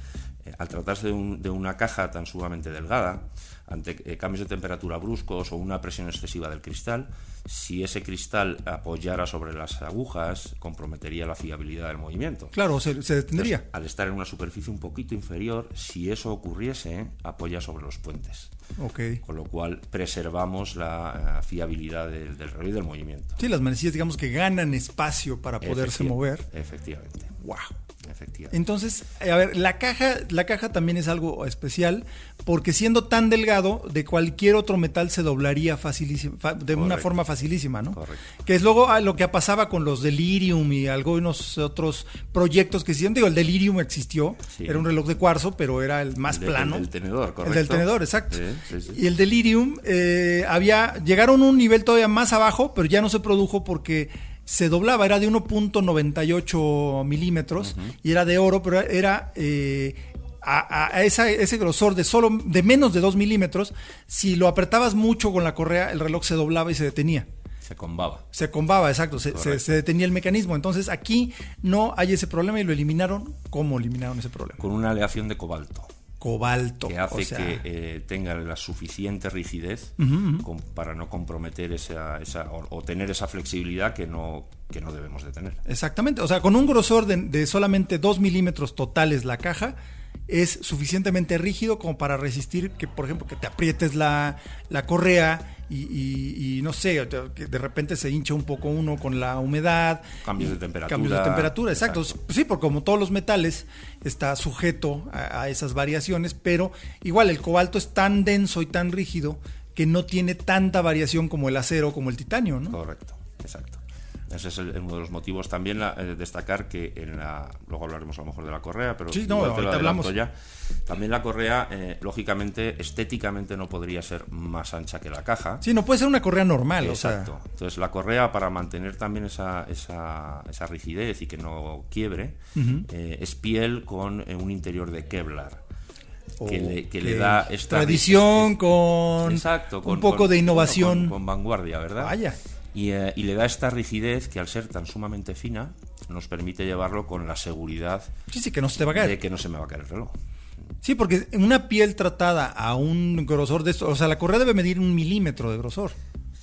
eh, al tratarse de, un- de una caja tan sumamente delgada, ante eh, cambios de temperatura bruscos o una presión excesiva del cristal, si ese cristal apoyara sobre las agujas, comprometería la fiabilidad del movimiento. Claro, se, se detendría. Entonces, al estar en una superficie un poquito inferior, si eso ocurriese, apoya sobre los puentes. Ok. Con lo cual preservamos la eh, fiabilidad del, del reloj y del movimiento. Sí, las manecillas, digamos que ganan espacio para poderse mover. Efectivamente. Wow. Efectivamente. Entonces, eh, a ver, la caja, la caja también es algo especial porque siendo tan delgado, de cualquier otro metal se doblaría facilísima, de una forma facilísima, ¿no? Correcto. Que es luego ah, lo que pasaba con los Delirium y algunos otros proyectos que hicieron. Digo, el Delirium existió, Sí. era un reloj de cuarzo, pero era el más El de- plano. el del tenedor, El correcto. del tenedor, exacto. Sí, sí, sí. Y el Delirium eh, había llegaron a un nivel todavía más abajo, pero ya no se produjo porque se doblaba, era de 1.98 milímetros y era de oro, pero era eh, a, esa- ese grosor de solo de menos de 2 milímetros. Si lo apretabas mucho con la correa, el reloj se doblaba y se detenía. Se combaba. Se combaba, exacto, se, se detenía el mecanismo. Entonces aquí no hay ese problema y lo eliminaron. ¿Cómo eliminaron ese problema? Con una aleación de cobalto. Cobalto. Que hace o sea, que eh, tenga la suficiente rigidez para no comprometer esa, esa o, o tener esa flexibilidad que no, que no debemos de tener. Exactamente, o sea, con un grosor de, de solamente 2 milímetros totales la caja es suficientemente rígido como para resistir que, por ejemplo, que te aprietes la, la correa y, y- y no sé, que de repente se hincha un poco uno con la humedad. Cambios de temperatura. Cambios de temperatura, exacto. Exacto. Sí, porque como todos los metales está sujeto a, a esas variaciones, pero igual el cobalto es tan denso y tan rígido que no tiene tanta variación como el acero, como el titanio, ¿no? Correcto, exacto. Ese es el- uno de los motivos. También la- eh, destacar que en la. Luego hablaremos a lo mejor de la correa, pero Sí, no, igual te lo ahorita adelanto hablamos. ya. También la correa, eh, lógicamente, estéticamente no podría ser más ancha que la caja. Sí, no puede ser una correa normal, Exacto. o sea. Entonces la correa para mantener también esa, esa, esa rigidez y que no quiebre eh, es piel con un interior de Kevlar. Que, le, que le Ok. da esta tradición con Exacto, con, un poco con- de innovación. con, con vanguardia, ¿verdad? Vaya. Y, eh, y le da esta rigidez que al ser tan sumamente fina nos permite llevarlo con la seguridad Sí, sí, que no se te va a caer. de que no se me va a caer el reloj. Sí, porque una piel tratada a un grosor de esto, o sea, la correa debe medir un milímetro de grosor.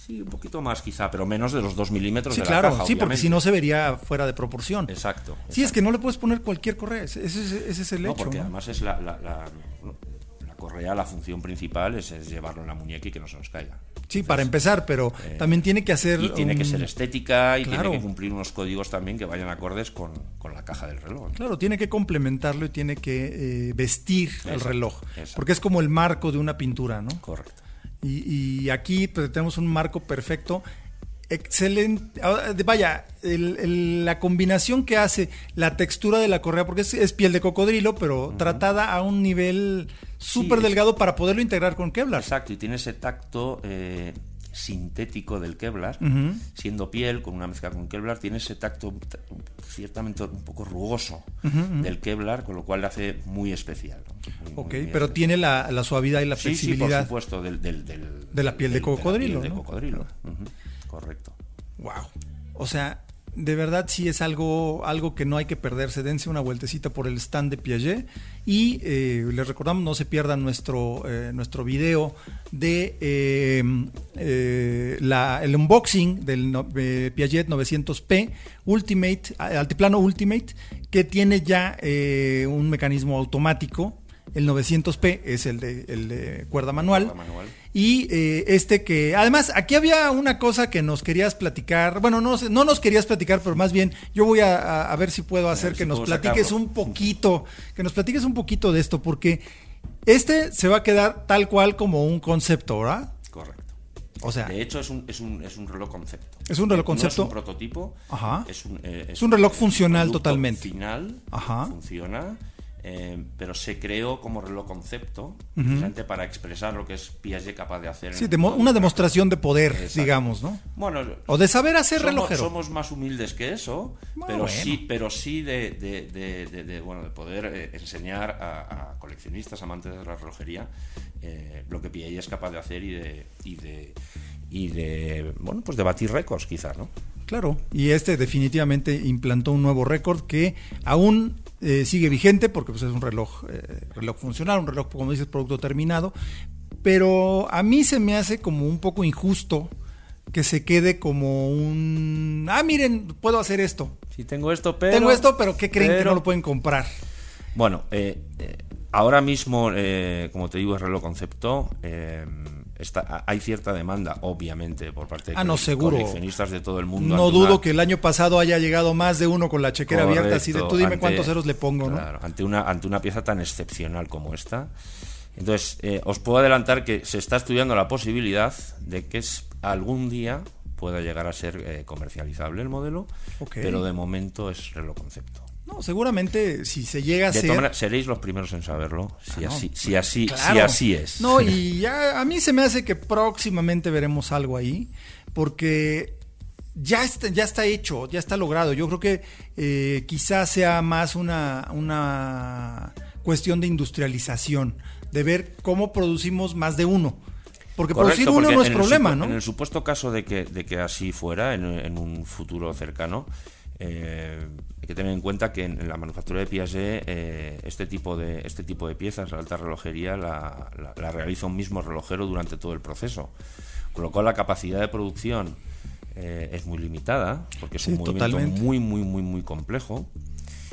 Sí, un poquito más quizá, pero menos de los dos milímetros Sí, de claro, la caja, sí, porque obviamente. si no se vería fuera de proporción. Exacto. Sí, es que no le puedes poner cualquier correa, ese, ese es- ese es el No, hecho. porque ¿no? además es la, la, la- la correa, la función principal es, es llevarlo en la muñeca y que no se nos caiga. Sí, para empezar, pero también tiene que hacer... Y tiene que ser estética y Claro. tiene que cumplir unos códigos también que vayan acordes con, con la caja del reloj. Claro, tiene que complementarlo y tiene que eh, vestir el reloj, exacto. porque es como el marco de una pintura, ¿no? Correcto. Y, y aquí pues, tenemos un marco perfecto. Excelente. Ah, de- Vaya, el- el- la combinación que hace la textura de la correa, porque es, es piel de cocodrilo, pero tratada a un nivel súper delgado para poderlo integrar con Kevlar. Exacto, y tiene ese tacto eh, sintético del Kevlar, siendo piel con una mezcla con Kevlar, tiene ese tacto ciertamente un poco rugoso del Kevlar, con lo cual le hace muy especial. Muy, Ok, muy pero tiene la, la suavidad y la Sí, sí, por flexibilidad. supuesto, del, del- del- De la piel de cocodrilo, la piel ¿no? de cocodrilo. Correcto. Wow. O sea, de verdad sí es algo, algo que no hay que perderse. Dense una vueltecita por el stand de Piaget. Y eh, les recordamos, no se pierdan nuestro, eh, nuestro video de eh, eh, la- el unboxing del Piaget 900P Ultimate, Altiplano Ultimate, que tiene ya un mecanismo automático. El 900P es el de, el de cuerda manual. Cuerda manual. Y eh, este que, además, aquí había una cosa que nos querías platicar. Bueno, no, no nos querías platicar, pero más bien yo voy a, ver si puedo hacer que si nos platiques sacarlo. un poquito, que nos platiques un poquito de esto, porque este se va a quedar tal cual como un concepto, ¿verdad? Correcto. O sea, de hecho es un, es un, es un reloj concepto. Es un reloj No concepto. es un prototipo. Ajá. Es un, eh, Es un reloj funcional totalmente. Final. Ajá. Funciona. Eh, pero se creó como reloj concepto precisamente para expresar lo que es Piaget capaz de hacer. sí, demo- una demostración de poder, Exacto. digamos, ¿no? Bueno, O de saber hacer somos, relojero. somos más humildes que eso, Bueno, pero bueno. sí, pero sí de, de- de- de- de, bueno, de poder eh, enseñar a, a coleccionistas, amantes de la relojería, eh, lo que Piaget es capaz de hacer y de, y de, y de bueno, pues de batir récords, quizás, ¿no? Claro, y este definitivamente implantó un nuevo récord que aún eh, sigue vigente porque pues, es un reloj, eh, reloj funcional, un reloj, como dices, producto terminado, pero a mí se me hace como un poco injusto que se quede como un, ah, miren, puedo hacer esto. Sí, tengo esto, pero... Tengo esto, pero ¿qué creen que no lo pueden comprar? Bueno, eh, eh, ahora mismo, eh, como te digo, es reloj concepto. Está, hay cierta demanda, obviamente, por parte de Ah, no, cole- seguro. coleccionistas de todo el mundo. No dudo una- que el año pasado haya llegado más de uno con la chequera abierta, así de tú dime ante- cuántos ceros le pongo, ¿no? claro, ante una ante una pieza tan excepcional como esta. Entonces, eh, os puedo adelantar que se está estudiando la posibilidad de que es- algún día pueda llegar a ser eh, comercializable el modelo, pero de momento es reloj concepto. No, seguramente si se llega a De ser... maneras, seréis los primeros en saberlo, si, Ah, no, así, si, así, Claro. si así es. No, y ya a mí se me hace que próximamente veremos algo ahí, porque ya está, ya está hecho, ya está logrado. Yo creo que eh, quizás sea más una, una cuestión de industrialización, de ver cómo producimos más de uno. Porque producir uno porque no es el problema, ¿no? En el supuesto caso de que, de que así fuera, en, en un futuro cercano, eh, hay que tener en cuenta que en, la manufactura de Piaget eh, este tipo de este tipo de piezas, la alta relojería, la, la- la realiza un mismo relojero durante todo el proceso. Con lo cual la capacidad de producción eh, es muy limitada, porque es Sí, un movimiento totalmente. muy, muy, muy, muy complejo.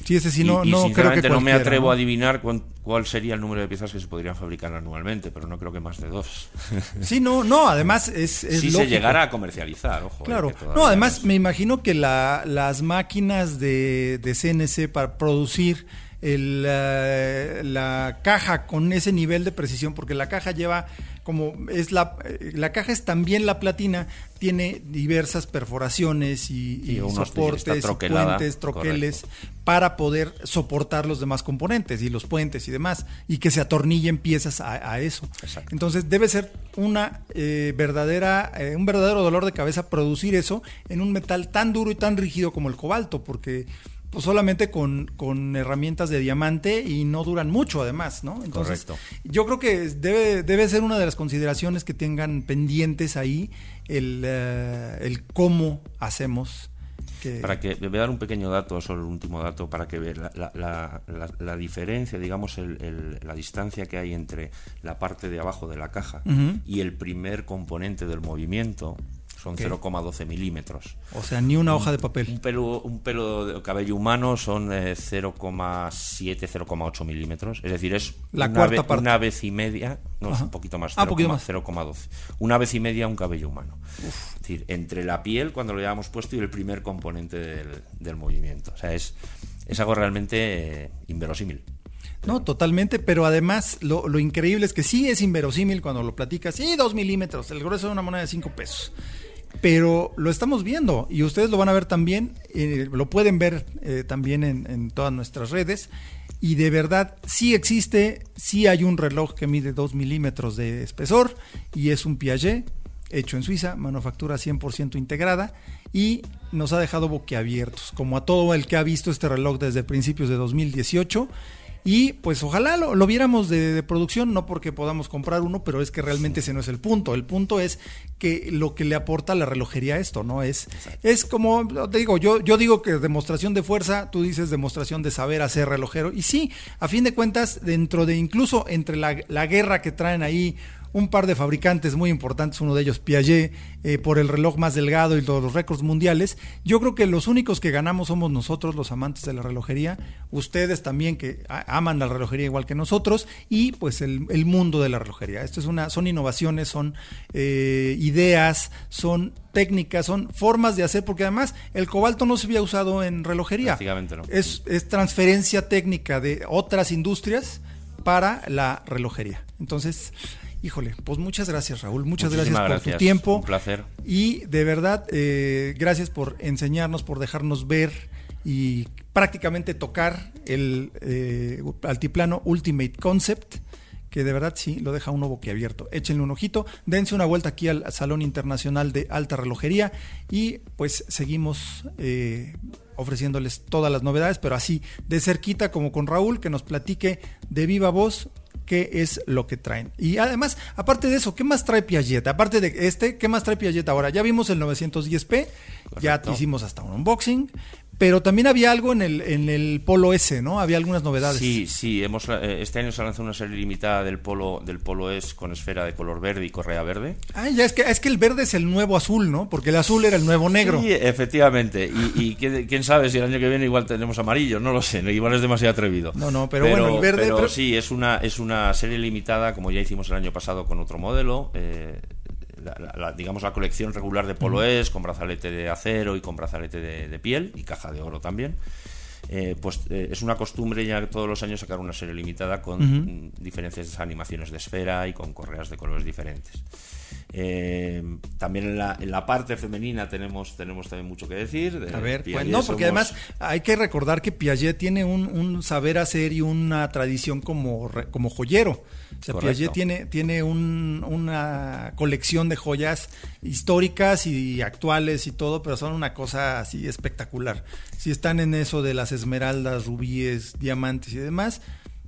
Sí, ese sí, no, y, y no creo que sinceramente no me atrevo ¿no? a adivinar cuán- cuál sería el número de piezas que se podrían fabricar anualmente, pero no creo que más de dos. Sí, no, no, además es, es si se llegara a comercializar, ojo. eh, Claro, no, además es- me imagino que la- las máquinas de, de CNC para producir el, eh, la caja con ese nivel de precisión, porque la caja lleva como es la eh, la caja es también la platina, tiene diversas perforaciones y, y Y unos- soportes, y puentes, troqueles para poder soportar los demás componentes y los puentes y demás y que se atornillen piezas a, a eso. Exacto. Entonces debe ser una eh, verdadera, eh, un verdadero dolor de cabeza producir eso en un metal tan duro y tan rígido como el cobalto, porque pues solamente con, con herramientas de diamante y no duran mucho además, ¿no? Entonces, Correcto. yo creo que debe, debe ser una de las consideraciones que tengan pendientes ahí el, eh, el cómo hacemos que... Para que, voy a dar un pequeño dato, solo el último dato, para que vea la, la- la- la- la diferencia, digamos, el- el- la distancia que hay entre la parte de abajo de la caja y el primer componente del movimiento son Ok. 0,12 milímetros. O sea, ni una hoja de Un papel. pelo, un pelo de cabello humano son eh, 0,7, 0,8 milímetros. Es decir, es La una, cuarta ve- parte. una vez y media, no, es Ajá. un poquito más, Ah, un poquito 0,- más. 0,12. Una vez y media un cabello humano. Es decir, entre la piel, cuando lo llevamos puesto, y el primer componente del, del movimiento. O sea, es, es algo realmente eh, inverosímil. No, totalmente, pero además lo, lo increíble es que sí es inverosímil cuando lo platicas. Sí, dos milímetros, el grueso de una moneda de cinco pesos. Pero lo estamos viendo y ustedes lo van a ver también, eh, lo pueden ver eh, también en, en todas nuestras redes. Y de verdad, sí existe, sí hay un reloj que mide 2 milímetros de espesor y es un Piaget hecho en Suiza, manufactura 100% integrada y nos ha dejado boquiabiertos, como a todo el que ha visto este reloj desde principios de 2018. Y pues ojalá lo, lo viéramos de, de producción, no porque podamos comprar uno, pero es que realmente ese no es el punto. El punto es que lo que le aporta la relojería a esto, ¿no? Es, es como, te digo, yo, yo digo que demostración de fuerza, tú dices demostración de saber hacer relojero. Y sí, a fin de cuentas, dentro de incluso entre la, la guerra que traen ahí un par de fabricantes muy importantes, uno de ellos Piaget, eh, por el reloj más delgado y todos los récords mundiales. Yo creo que los únicos que ganamos somos nosotros, los amantes de la relojería, ustedes también que aman la relojería igual que nosotros, y pues el, el mundo de la relojería. Esto es una, son innovaciones, son eh, ideas, son técnicas, son formas de hacer, porque además el cobalto no se había usado en relojería. Prácticamente no. Es, es transferencia técnica de otras industrias para la relojería. Entonces, Híjole, pues muchas gracias Raúl, muchas gracias, por tu tiempo. Un placer. Y de verdad, eh, gracias por enseñarnos, por dejarnos ver y prácticamente tocar el eh, altiplano Ultimate Concept que de verdad sí lo deja uno boquiabierto. Échenle un ojito, dense una vuelta aquí al Salón Internacional de Alta Relojería y pues seguimos eh, ofreciéndoles todas las novedades, pero así de cerquita como con Raúl, que nos platique de viva voz qué es lo que traen. Y además, aparte de eso, ¿qué más trae Piaget? Aparte de este, ¿qué más trae Piaget ahora? Ya vimos el 910p, ya hicimos hasta un unboxing, pero también había algo en el, en el Polo S, ¿no? Había algunas novedades. Sí, sí. Hemos, eh, este año se ha lanzado una serie limitada del Polo, del Polo S con esfera de color verde y correa verde. Ah, ya es que, es que el verde es el nuevo azul, ¿no? Porque el azul era el nuevo negro. Sí, efectivamente. Y, quién sabe si el año que viene igual tenemos amarillo, no lo sé. Igual es demasiado atrevido. No, no, pero, bueno, el verde... Pero, sí, es una, es una serie limitada, como ya hicimos el año pasado con otro modelo. Eh, la, digamos, la colección regular de Polo es con brazalete de acero y con brazalete de, piel y caja de oro también. Eh, pues eh, es una costumbre ya todos los años sacar una serie limitada con diferentes animaciones de esfera y con correas de colores diferentes. Eh, también en la, en la, parte femenina tenemos, tenemos también mucho que decir. a ver, pues no, porque además hay que recordar que Piaget tiene un, saber hacer y una tradición como, como joyero. O sea, Piaget tiene, tiene una colección de joyas históricas y actuales y todo, pero son una cosa así espectacular. Si están en eso de las esmeraldas, rubíes, diamantes y demás,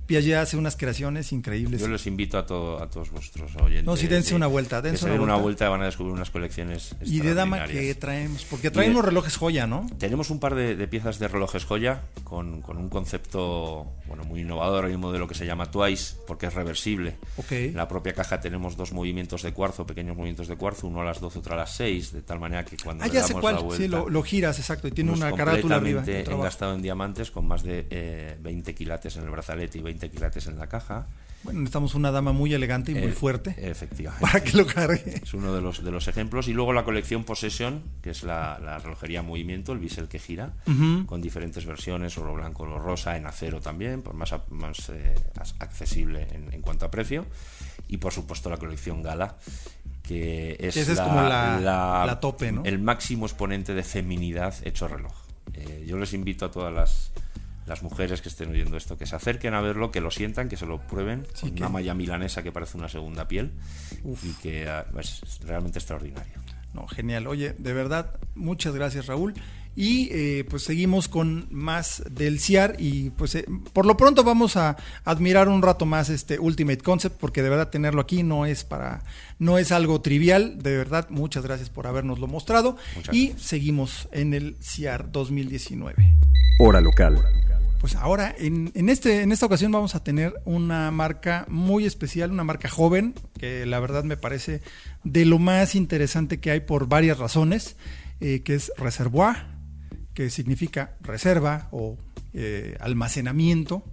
Piaget hace unas creaciones increíbles. Yo les invito a, todo, a todos vuestros oyentes. No, sí, dense una vuelta. Dense una, vuelta. una vuelta van a descubrir unas colecciones ¿Y de dama qué traemos? Porque traemos relojes joya, ¿no? Tenemos un par de, piezas de relojes joya con, con, un concepto bueno muy innovador. Hay un modelo que se llama Twice porque es reversible. Okay. En la propia caja tenemos dos movimientos de cuarzo, pequeños movimientos de cuarzo, uno a las 12, otro a las 6, de tal manera que cuando ah, le damos la vuelta... Sí, lo, giras, exacto, y tiene una carátula arriba. engastado en diamantes con más de eh, 20 quilates en el brazalete y 20 quilates en la caja. Bueno, necesitamos una dama muy elegante y muy eh, fuerte. Efectivamente. Para que lo cargue. Es uno de los, de los ejemplos. Y luego la colección Possession, que es la, la relojería movimiento, el bisel que gira, con diferentes versiones, oro blanco, oro rosa, en acero también, pues más, más eh, accesible en, cuanto a precio. Y por supuesto la colección Gala, que es, es como la, tope, ¿no? el máximo exponente de feminidad hecho reloj. Eh, yo les invito a todas las las mujeres que estén oyendo esto, que se acerquen a verlo, que lo sientan, que se lo prueben, una malla milanesa que parece una segunda piel y que ah, es realmente extraordinario. No, genial. Oye, de verdad, muchas gracias Raúl. Y eh, pues seguimos con más del CIAR y pues eh, por lo pronto vamos a admirar un rato más este Ultimate Concept porque de verdad tenerlo aquí no es para no es algo trivial, de verdad muchas gracias por habernoslo mostrado y seguimos en el CIAR 2019. Hora local. Pues ahora, en, este, en esta ocasión vamos a tener una marca muy especial, una marca joven, que la verdad me parece de lo más interesante que hay por varias razones, eh, que es Reservoir, que significa reserva o eh, almacenamiento.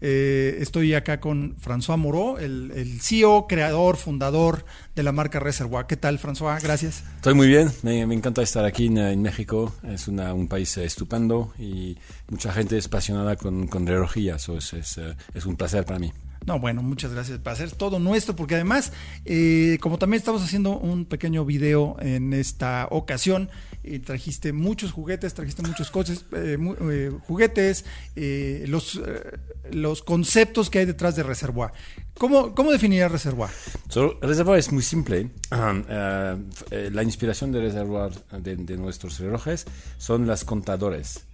Eh, estoy acá con François Moreau, el, el, CEO, creador, fundador de la marca Reservoir. ¿Qué tal, François? Gracias. Estoy muy bien, me, encanta estar aquí en, México. Es un país estupendo y mucha gente es apasionada con, con relojía. es, es, eh, es un placer para mí. No, bueno, muchas gracias por hacer todo nuestro, porque además, eh, como también estamos haciendo un pequeño video en esta ocasión, eh, trajiste muchos juguetes, trajiste muchos coches, eh, juguetes, los, los conceptos que hay detrás de Reservoir. ¿Cómo, cómo definirías Reservoir? reservoir es muy simple. Um, la inspiración de Reservoir de, de, nuestros relojes son las contadores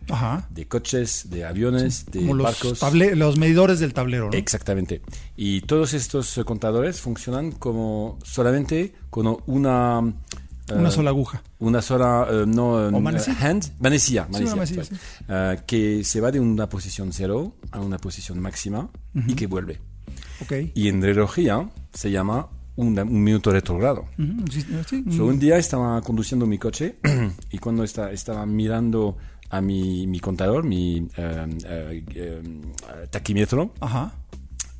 de coches, de aviones, de Como barcos. Los, los medidores del tablero. ¿no? Exactamente. Y todos estos eh, contadores funcionan como solamente con una... una sola aguja. Una sola, uh, no, ¿O manecilla? hand, manecilla, manecilla, sí, uh, que se va de una posición cero a una posición máxima y que vuelve. Okay. Y en relojía se llama un, un minuto retrogrado. Uh -huh. so, un día estaba conduciendo mi coche y cuando está, estaba mirando a mi, mi contador, mi taquímetro, Ajá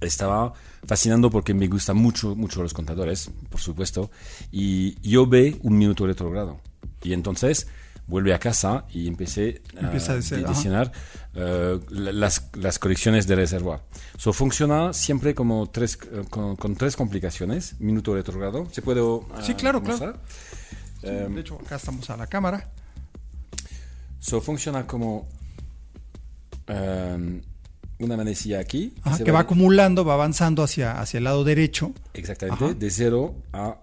estaba fascinando porque me gustan mucho, mucho los contadores, por supuesto, y yo ve un minuto retrogrado. Y entonces vuelve a casa y empecé Empieza a diseñar, eh, la- las, las colecciones de reservoir. So, funciona siempre como tres, eh, con, con tres complicaciones. Minuto retrogrado. ¿Se puede eh, Sí, claro, claro. de hecho, acá estamos a la cámara. So, funciona como eh, una manecilla aquí. Ajá, se que va acumulando, va avanzando hacia, hacia el lado derecho. Exactamente, Ajá. de 0 a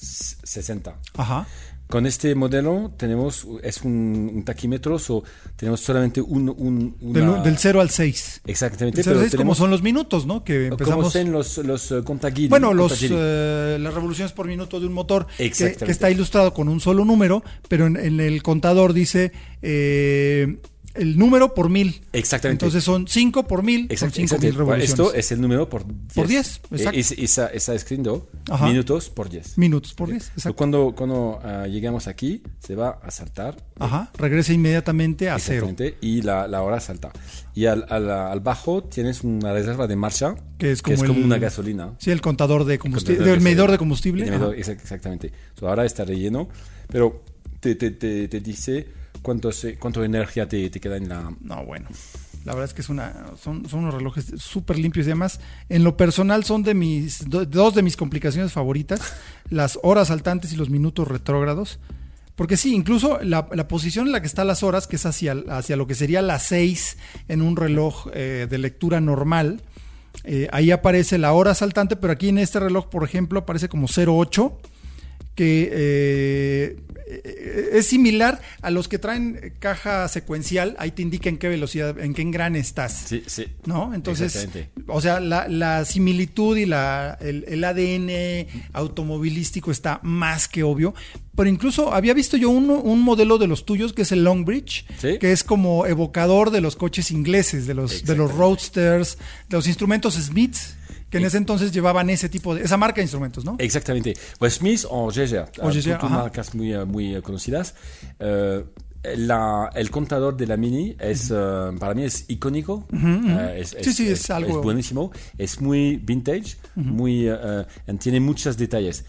s- 60. Ajá. Con este modelo tenemos, es un, un taquímetro, so, tenemos solamente un... un Del, una- del 0 al 6. Exactamente, Del 0 al pero 6 como tenemos... son los minutos, ¿no? Que como empezamos... estén los, los contagiri- Bueno, los, eh, las revoluciones por minuto de un motor que, que está ilustrado con un solo número, pero en, en el contador dice eh, el número por mil. Exactamente. Entonces son 5 por mil, son Exacto, 5 exacto. mil revoluciones. Esto es el número por 10. Por 10, exacto. Es, está, está escrito Ajá. minutos por 10. Minutos por 10, So, exacto. Cuando, cuando llegamos aquí, se va a saltar. Ajá, regresa inmediatamente a cero. Exactamente, y la, la hora salta. Y al, al, al bajo tienes una reserva de marcha, Que es como, el- una gasolina. Sí, el contador de combustible, del de medidor de combustible. El medidor, exact- exactamente. So, ahora está relleno, pero te, te, te, te dice cuánto, se, cuánto energía te, queda en la... No, bueno. La verdad es que es una, son, son unos relojes súper limpios y además, en lo personal, son de mis do- dos de mis complicaciones favoritas: las horas saltantes y los minutos retrógrados. Porque sí, incluso la, la posición en la que están las horas, que es hacia, hacia lo que sería las 6 en un reloj eh, de lectura normal, eh, ahí aparece la hora saltante, pero aquí en este reloj, por ejemplo, aparece como 08 que eh, eh, es similar a los que traen caja secuencial, ahí te indica en qué velocidad, en qué engrane estás. Sí, sí. ¿No? Entonces, o sea, la, la similitud y la, el, el ADN automovilístico está más que obvio. Pero incluso había visto yo uno, un modelo de los tuyos que es el Longbridge, Sí. que es como evocador de los coches ingleses, de los, de los roadsters, de los instrumentos Smith, que en ese entonces llevaban ese tipo de, esa marca de instrumentos, ¿no? Exactamente. Pues Smith o Jaeger, ajá. marcas muy, eh, muy eh, conocidas. Eh, la- el contador de la Mini es, eh, para mí es icónico. Eh, es, Sí, sí, es algo- buenísimo. Es muy vintage, muy, tiene muchos detalles.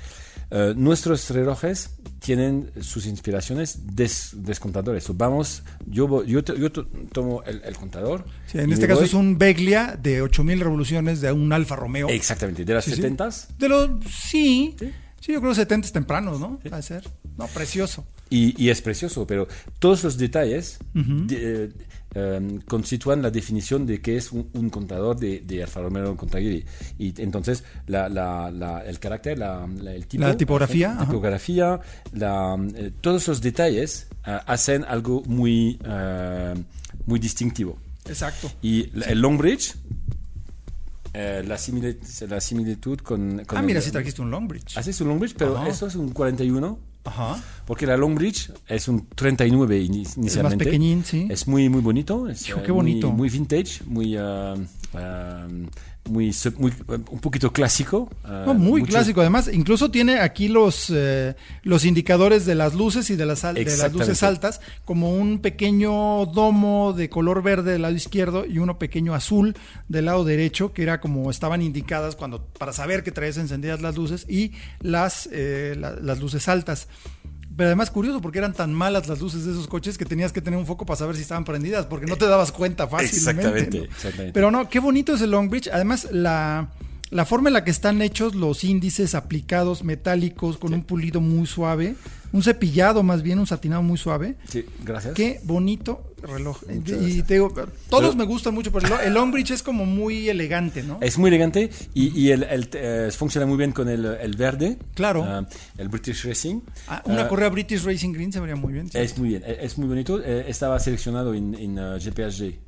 Eh, nuestros relojes tienen sus inspiraciones des, descontadores. Vamos, yo, voy- yo, yo to- tomo el, el contador. Sí, en este caso voy- es un Beglia de 8000 revoluciones de un Alfa Romeo. Exactamente, de las Sí, sí. 70s. De los sí, sí, yo creo 70 tempranos, ¿no? Va a ser. No, precioso. Y, y es precioso, pero todos los detalles de- eh, em, constituyen la definición de qué es un, un contador de, de Alfa Romeo Contagiri. Y entonces la, la- la- el carácter, el tipo, La tipografía, la tipografía, eh, todos los detalles eh, hacen algo muy, eh, muy distintivo. Exacto. Y el Longbridge, eh, la, simili- la similitud con, con Ah, mira, el- si trajiste un Longbridge. Haces un Longbridge, pero esto es un 41. Ajá. Porque la Longbridge es un 39 ini- inicialmente. pequeñín, sí. Es muy, muy bonito. Es, Hijo, eh, qué muy- bonito. Muy, vintage, muy, ah, muy, muy, un poquito clásico. ah, No, muy mucho- clásico. Además, incluso tiene aquí los, eh, los indicadores de las luces y de las, de las luces altas, como un pequeño domo de color verde del lado izquierdo y uno pequeño azul del lado derecho, que era como estaban indicadas cuando para saber que traes encendidas las luces y las, eh, la- las luces altas. Pero además curioso porque eran tan malas las luces de esos coches que tenías que tener un foco para saber si estaban prendidas, porque no te dabas cuenta fácilmente. Exactamente, ¿no? exactamente. Pero no, qué bonito es el Longbridge. Además, la, la forma en la que están hechos los índices aplicados metálicos con un pulido muy suave, un cepillado más bien, un satinado muy suave. Sí, gracias. Qué bonito reloj. Muchas y gracias. te digo, todos Pero- me gustan mucho, pero el, el Longbridge es como muy elegante, ¿no? Es muy elegante y, y el, el, eh, funciona muy bien con el, el verde. Claro. ah, el British Racing. Ah, una Ah, correa British Racing Green se vería muy bien. sí. Es muy bien, es muy bonito. Eh, estaba seleccionado en, en GPHG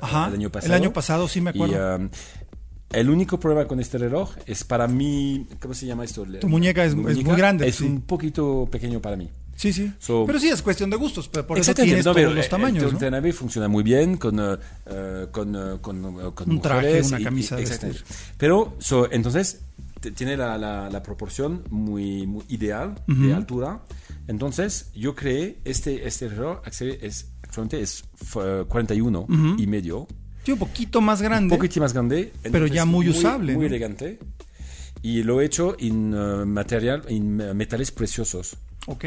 Ajá, el año el pasado. año pasado, sí me acuerdo. Y, el único problema con este reloj es para mí, ¿cómo se llama esto? Tu muñeca es- es muy grande, Es sí. un poquito pequeño para mí. Sí, sí. So- pero sí es cuestión de gustos, pero por eso tienes no, todos pero los el- tamaños, El ¿no? Funciona muy bien con, eh, con, eh, con, eh, con Un traje, una y- y- camisa de exactamente. Pero, so, entonces, tiene la, la- la proporción muy, muy ideal de altura. Entonces, yo creé este, este reloj, es, actualmente es eh, 41 y medio. Sí, un poquito más grande. Un poquito más grande. Pero ya muy usable, Muy ¿no? elegante. Y lo he hecho en eh, material, en eh, metales preciosos. Ok.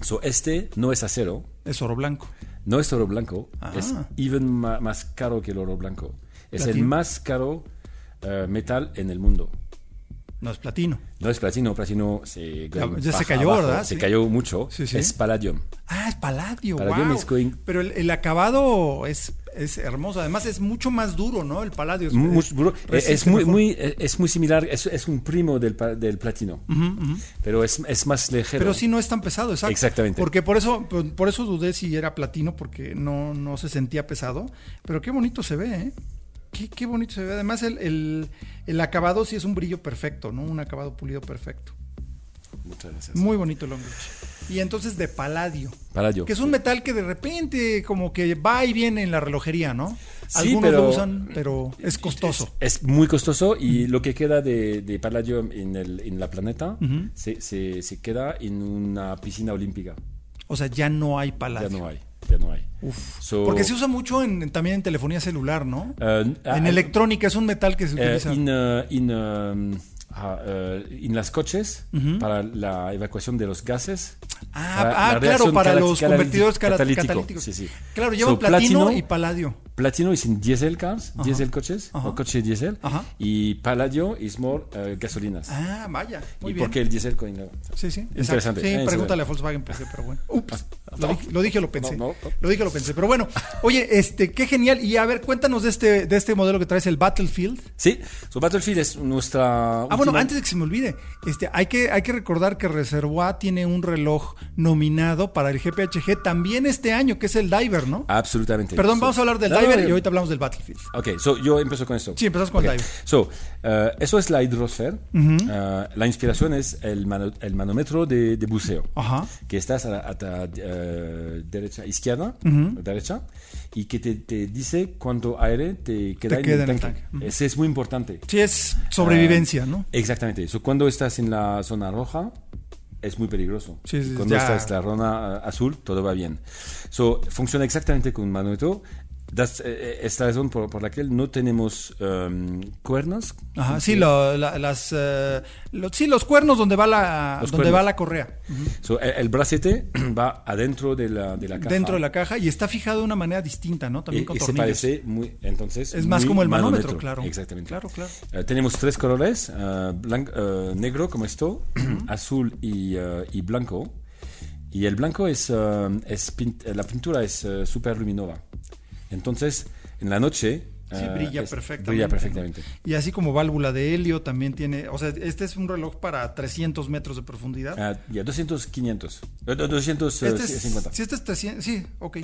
So, este no es acero, Es oro blanco. no es oro blanco, Ah. es even más caro que el oro blanco. Es el más caro eh, metal en el mundo. No es platino. No es platino, platino se, Ya- ya se cayó, abajo, ¿verdad? Se Sí. cayó mucho. Sí, sí. Es palladium. Ah, es paladio. Palladium wow. going- Pero el, el acabado es, es hermoso. Además, es mucho más duro, ¿no? El paladio es, Muy- eh, resiste es, muy, muy, eh, es muy similar, es, es un primo del, del platino, pero es, es más ligero. Pero sí no es tan pesado, exacto. Exactamente. Porque por eso, por, por eso dudé si era platino, porque no, no se sentía pesado. Pero qué bonito se ve, ¿eh? Qué, qué bonito se ve. Además, el, el, el acabado sí es un brillo perfecto, ¿no? Un acabado pulido perfecto. Muchas gracias. Muy bonito el Longreach. Y entonces de paladio. Paladio. Que es un metal que de repente como que va y viene en la relojería, ¿no? Sí, Algunos pero- lo usan, pero es costoso. Es muy costoso y lo que queda de, de palladium en, el, en la planeta se, se, se queda en una piscina olímpica. O sea, ya no hay Ya paladio. no hay, ya no hay. So, Porque se usa mucho en, también en telefonía celular, ¿no? eh, en ah, electrónica es un metal que se eh, utiliza. eh, en, um, ah, eh, en las coches para la evacuación de los gases. Ah, para ah, la claro, para los convertidores catalíticos. Sí, sí. Claro, llevan So, platino, y paladio. Platino es en diesel cars, diesel coches, Ajá. o coche diésel, Ajá. y paladio es more eh, gasolinas. Ah, vaya. Muy ¿Y bien. por qué el diésel con Sí, sí. exacto. Interesante. Sí, eh, pregúntale a Volkswagen qué, pero bueno. Ups. Lo No. dije, lo dije lo pensé. No, no, no. Lo dije lo pensé. Pero bueno, oye, este, qué genial. Y a ver, cuéntanos de este, de este modelo que traes, el Battlefield. Sí, so Battlefield es nuestra. Ah, bueno, antes de que se me olvide, este, hay que, hay que recordar que Reservoir tiene un reloj nominado para el GPHG también este año, que es el Diver, ¿no? Absolutamente. Perdón, So- vamos a hablar del Diver y ahorita hablamos del Battlefield. Ok, so yo empiezo con esto. Sí, empezamos con el Ok. dive. So, eh, eso es la hidrosfera. Eh, la inspiración es el, mano- el manómetro de, de buceo. Ajá. Que estás a la, a la, eh, derecha, izquierda, derecha, y que te, te dice cuánto aire te queda, Te queda en en el tanque. Ese es muy importante. Sí, es sobrevivencia, ¿no? Exactamente. So, cuando estás en la zona roja, es muy peligroso. Sí, sí, cuando ya. estás en la zona azul, todo va bien. So, funciona exactamente con un manómetro. Das, eh, es la razón por, por la que no tenemos em, cuernos. Ajá, sí, lo- la- las, eh, lo- sí, los cuernos donde va la, Los donde cuernos. va la correa. So, el, el bracete va adentro de la, de la caja. Dentro de la caja y está fijado de una manera distinta, ¿no? También y, con y se parece muy, entonces. Es más como el manómetro, claro. Exactamente. Claro, claro. Eh, tenemos tres colores: eh, blan- eh, negro, como esto, azul y, eh, y blanco. Y el blanco es, eh, es pin- eh, la pintura es súper luminosa. Entonces, en la noche. Sí, eh, brilla es- perfectamente. Brilla perfectamente. Y así como válvula de helio también tiene, o sea, este es un reloj para 300 metros de profundidad. Ah, ya, 200, 500. Eh, 200, eh, este es, 50. sí, este es 300, sí, ok.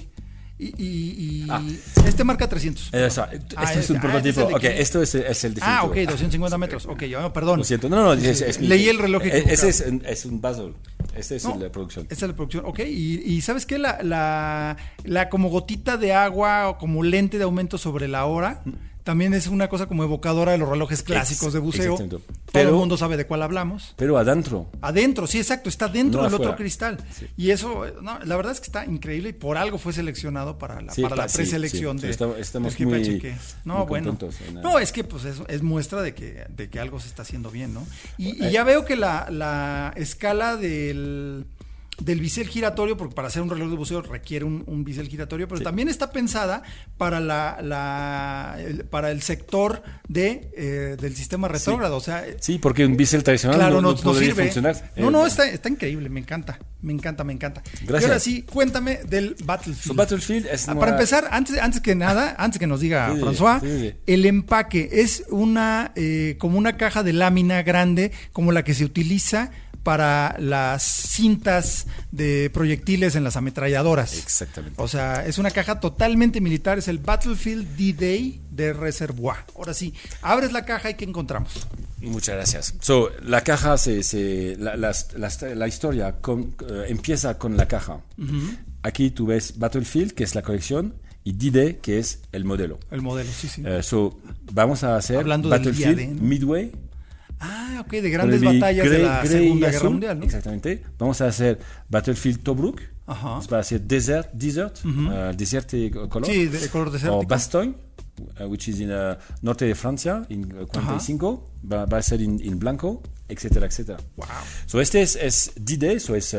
Y, y- y Ah. este marca 300. Eh, este Ah, es este- un ah, prototipo. este es el de ok, 500. esto es, es el definitivo. ah, ok, 250 metros. Ok, perdón. Lo siento. No, no, es- es mi- Leí el reloj eh. Ese es, un- es un Basel. Este es No, la producción. Esta es la producción, ok. Y, y ¿sabes qué? La, la, la como gotita de agua o como lente de aumento sobre la hora también es una cosa como evocadora de los relojes clásicos de buceo. Todo el mundo sabe de cuál hablamos. Pero adentro. Adentro, sí, exacto, está dentro No del otro cristal. Sí. Y eso, eh, no, la verdad es que está increíble y por algo fue seleccionado para la, Sí, para la preselección sí. de Estamos- estamos muy-. No, muy bueno. No, es que pues es, es muestra de que, de que algo se está haciendo bien, ¿no? Y, Eh. y ya veo que la, la escala del del bisel giratorio, porque para hacer un reloj de buceo requiere un, un bisel giratorio, pero también está pensada para la, la el- para el sector de eh, del sistema retrógrado, o sea, Sí, porque un bisel tradicional Claro, no, no, no no podría sirve. funcionar. No, Eh, no, está, está increíble, me encanta, me encanta, me encanta. Gracias. Y ahora sí, cuéntame del Battlefield. So, Battlefield es Ah, una- Para empezar, antes, antes que nada, antes que nos diga Sí, François, sí, sí. el empaque es una eh, como una caja de lámina grande, como la que se utiliza para las cintas de proyectiles en las ametralladoras. Exactamente. O sea, es una caja totalmente militar, es el Battlefield D-Day de Reservoir. Ahora sí, abres la caja y ¿qué encontramos? Muchas gracias. So, la caja, se, se- la, historia con- eh, empieza con la caja. Aquí tú ves Battlefield, que es la colección, y D-Day, que es el modelo. El modelo, sí, sí. Eh, so, vamos a hacer Hablando Battlefield. Midway. Ah, ok, de grandes batallas de gray- la gray Segunda Guerra azul. Mundial, ¿no? Exactamente. Vamos a hacer Battlefield Tobruk. Ajá. Va a ser Desert, desert eh, desierto color. Sí, de color desértico. O Bastogne, uh, which is in uh, norte de Francia, en uh, 45. Va, va a ser en, blanco. etcétera, etcétera. Wow. So este es, es D-Day, so es uh,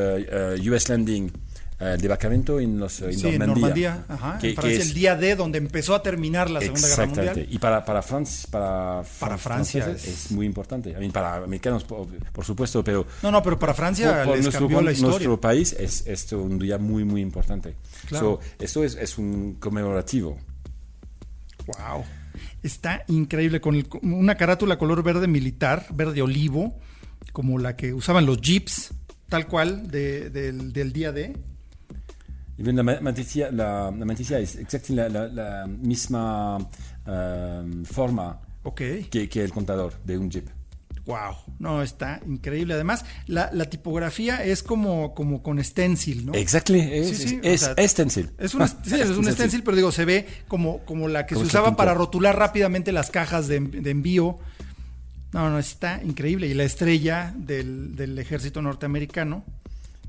uh, US Landing, uh, el debarcamiento en, los, en Sí, Normandía. Normandía, ajá, que- en que Francia, es- el día D, donde empezó a terminar la Segunda Guerra Exactamente. Mundial. Y para, para, Franz- para, Para fran- Francia es- es... muy importante. I mean, para americanos, por, por supuesto, pero No, no, pero para Francia por, por les nuestro, cambió la historia. nuestro país es esto un día muy, muy importante. Claro. So, esto es, es un conmemorativo. Wow. Está increíble con, el- con una carátula color verde militar, verde olivo, como la que usaban los jeeps, tal cual, de- del, del día D. Y bien, la ma- manticia, la, la manticia es exactamente la, misma um, forma que, que el contador de un jeep. Wow. No, está increíble. Además, la, tipografía es como, como con stencil, ¿no? Exactly, es, Sí, sí, es, o sea, es stencil. Es un, sí, es un stencil, pero digo, se ve como, como la que Como se usaba para rotular rápidamente las cajas de, de envío. No, no, está increíble. Y la estrella del, del ejército norteamericano.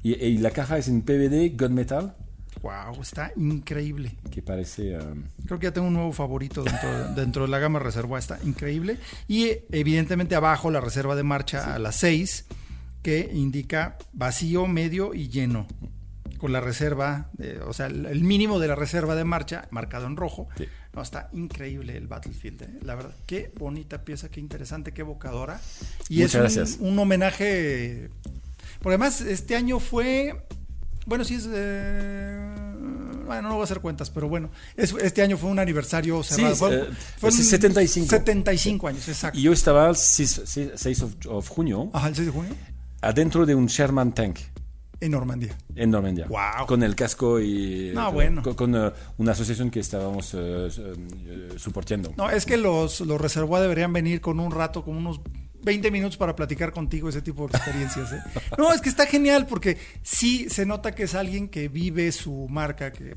Y, y la caja es en PVD, gunmetal, Wow, está increíble. que parece... um, Creo que ya tengo un nuevo favorito dentro, dentro de la gama reserva, está increíble. Y eh, evidentemente abajo la reserva de marcha a las 6, que indica vacío, medio y lleno. Con la reserva, de- o sea, el, mínimo de la reserva de marcha marcado en rojo. Sí. No, está increíble el Battlefield, eh, la verdad. Qué bonita pieza, qué interesante, qué evocadora. Y Muchas es un, gracias. un homenaje. Porque además, este año fue. Bueno, sí es. eh, bueno, no voy a hacer cuentas, pero bueno. es- este año fue un aniversario cerrado. Sí, fue, eh, fue pues un- 75. 75 años, exacto. Y yo estaba el 6, 6 of, of junio Ajá, el 6 de junio. adentro de un Sherman Tank En Normandía. en Normandía. Guau. Con el casco y... No, eh, bueno. Con, con, eh, una asociación que estábamos eh, eh, soportando. No, es que los, los reservas deberían venir con un rato, como unos 20 minutos para platicar contigo ese tipo de experiencias. ¿eh? No, es que está genial porque sí se nota que es alguien que vive su marca, que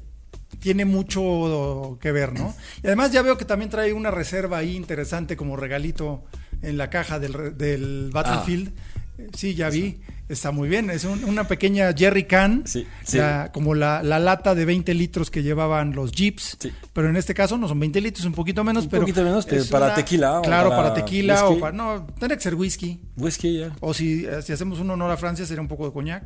tiene mucho que ver, ¿no? Y además ya veo que también trae una reserva ahí interesante como regalito en la caja del, del Battlefield. Eh, Sí, ya vi. Está muy bien. Es un- una pequeña jerry can, Sí, sí. la- como la, la lata de 20 litros que llevaban los jeeps. Sí. Pero en este caso no son 20 litros, un poquito menos. Un pero poquito menos, pero para tequila o Claro, para, para tequila o para. No, tiene que ser whisky. Whisky, ya. O si, eh, si hacemos un honor a Francia, sería un poco de coñac.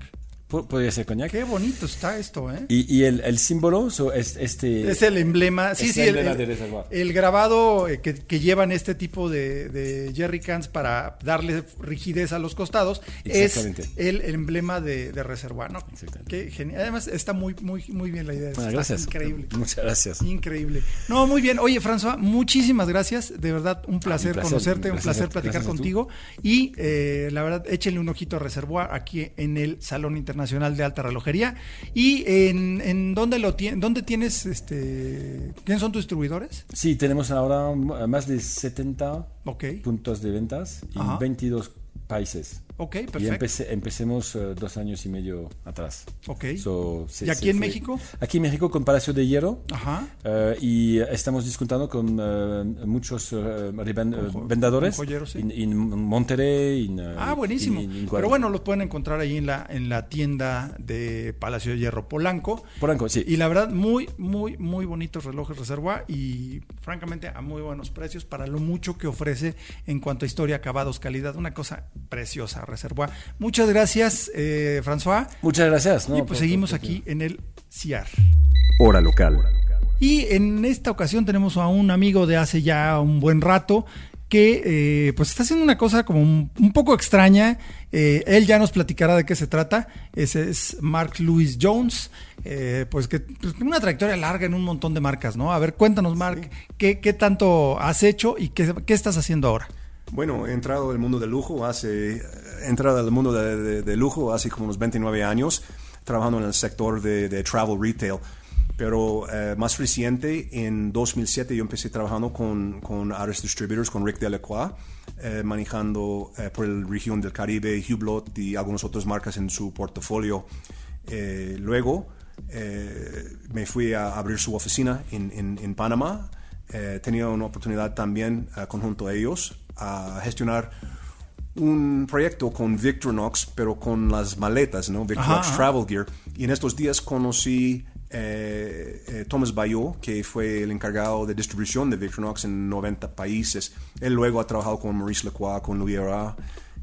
Po- Podría ser coñac. Qué bonito está esto, ¿eh? Y, y el, el símbolo so, es este... Es el emblema, sí, sí, el grabado eh, que, que llevan este tipo de, de jerry cans para darle rigidez a los costados es el, emblema de, de reserva, ¿no? Exactamente. Qué genial. Además está muy, muy, muy bien la idea. Bueno, gracias. Increíble. Muchas gracias. Increíble. No, muy bien. Oye, François, muchísimas gracias. De verdad, un placer, placer, conocerte, un placer platicar contigo. Y eh, la verdad, échenle un ojito a Reservoir aquí en el Salón Internacional de Alta Relojería. ¿Y en, en dónde lo? ¿Dónde tienes este? ¿Quiénes son tus distribuidores? Sí, tenemos ahora m- más de 70 Ok, puntos de ventas en Ajá. 22 países. Ok, Y perfecto. empecé- empecemos eh, dos años y medio atrás. Ok. So, se- ¿Y aquí en fue. México? Aquí en México con Palacio de Hierro. Ajá. eh, y estamos discutiendo con eh, muchos reven- jo- vendedores con joyeros, sí. en, Monterrey. Ah, buenísimo. en- en- en Pero bueno, los pueden encontrar ahí en la, en la tienda de Palacio de Hierro Polanco. Polanco, sí. Y la verdad, muy, muy, muy bonitos relojes Reserva y francamente a muy buenos precios para lo mucho que ofrece en cuanto a historia, acabados, calidad. Una cosa preciosa Reserva. Muchas gracias, eh, François. Muchas gracias. ¿no? y pues por- seguimos por- aquí en el CIAR. Hora local. Y en esta ocasión tenemos a un amigo de hace ya un buen rato que eh, pues está haciendo una cosa como un, un poco extraña. Eh, él ya nos platicará de qué se trata. Ese es Mark Louis Jones, eh, pues que pues, una trayectoria larga en un montón de marcas, ¿no? A ver, cuéntanos, Mark, ¿qué, qué tanto has hecho y qué, qué estás haciendo ahora? Bueno, he entrado al mundo del lujo hace, entrado al mundo de, lujo hace como unos 29 años, trabajando en el sector de, travel retail. Pero eh, más reciente, en 2007, yo empecé trabajando con, con Distributors, con Rick Delacroix, eh, manejando eh, por la región del Caribe, Hublot y algunas otras marcas en su portafolio. Luego me fui a abrir su oficina en, Panamá. Tenía una oportunidad también, conjunto a ellos, a gestionar un proyecto con Victorinox, pero con las maletas, ¿no? Victorinox. Travel Gear. Y en estos días conocí eh, eh, Thomas Bayot, que fue el encargado de distribución de Victorinox en 90 países. Él luego ha trabajado con Maurice Lacroix, con Louis Hera,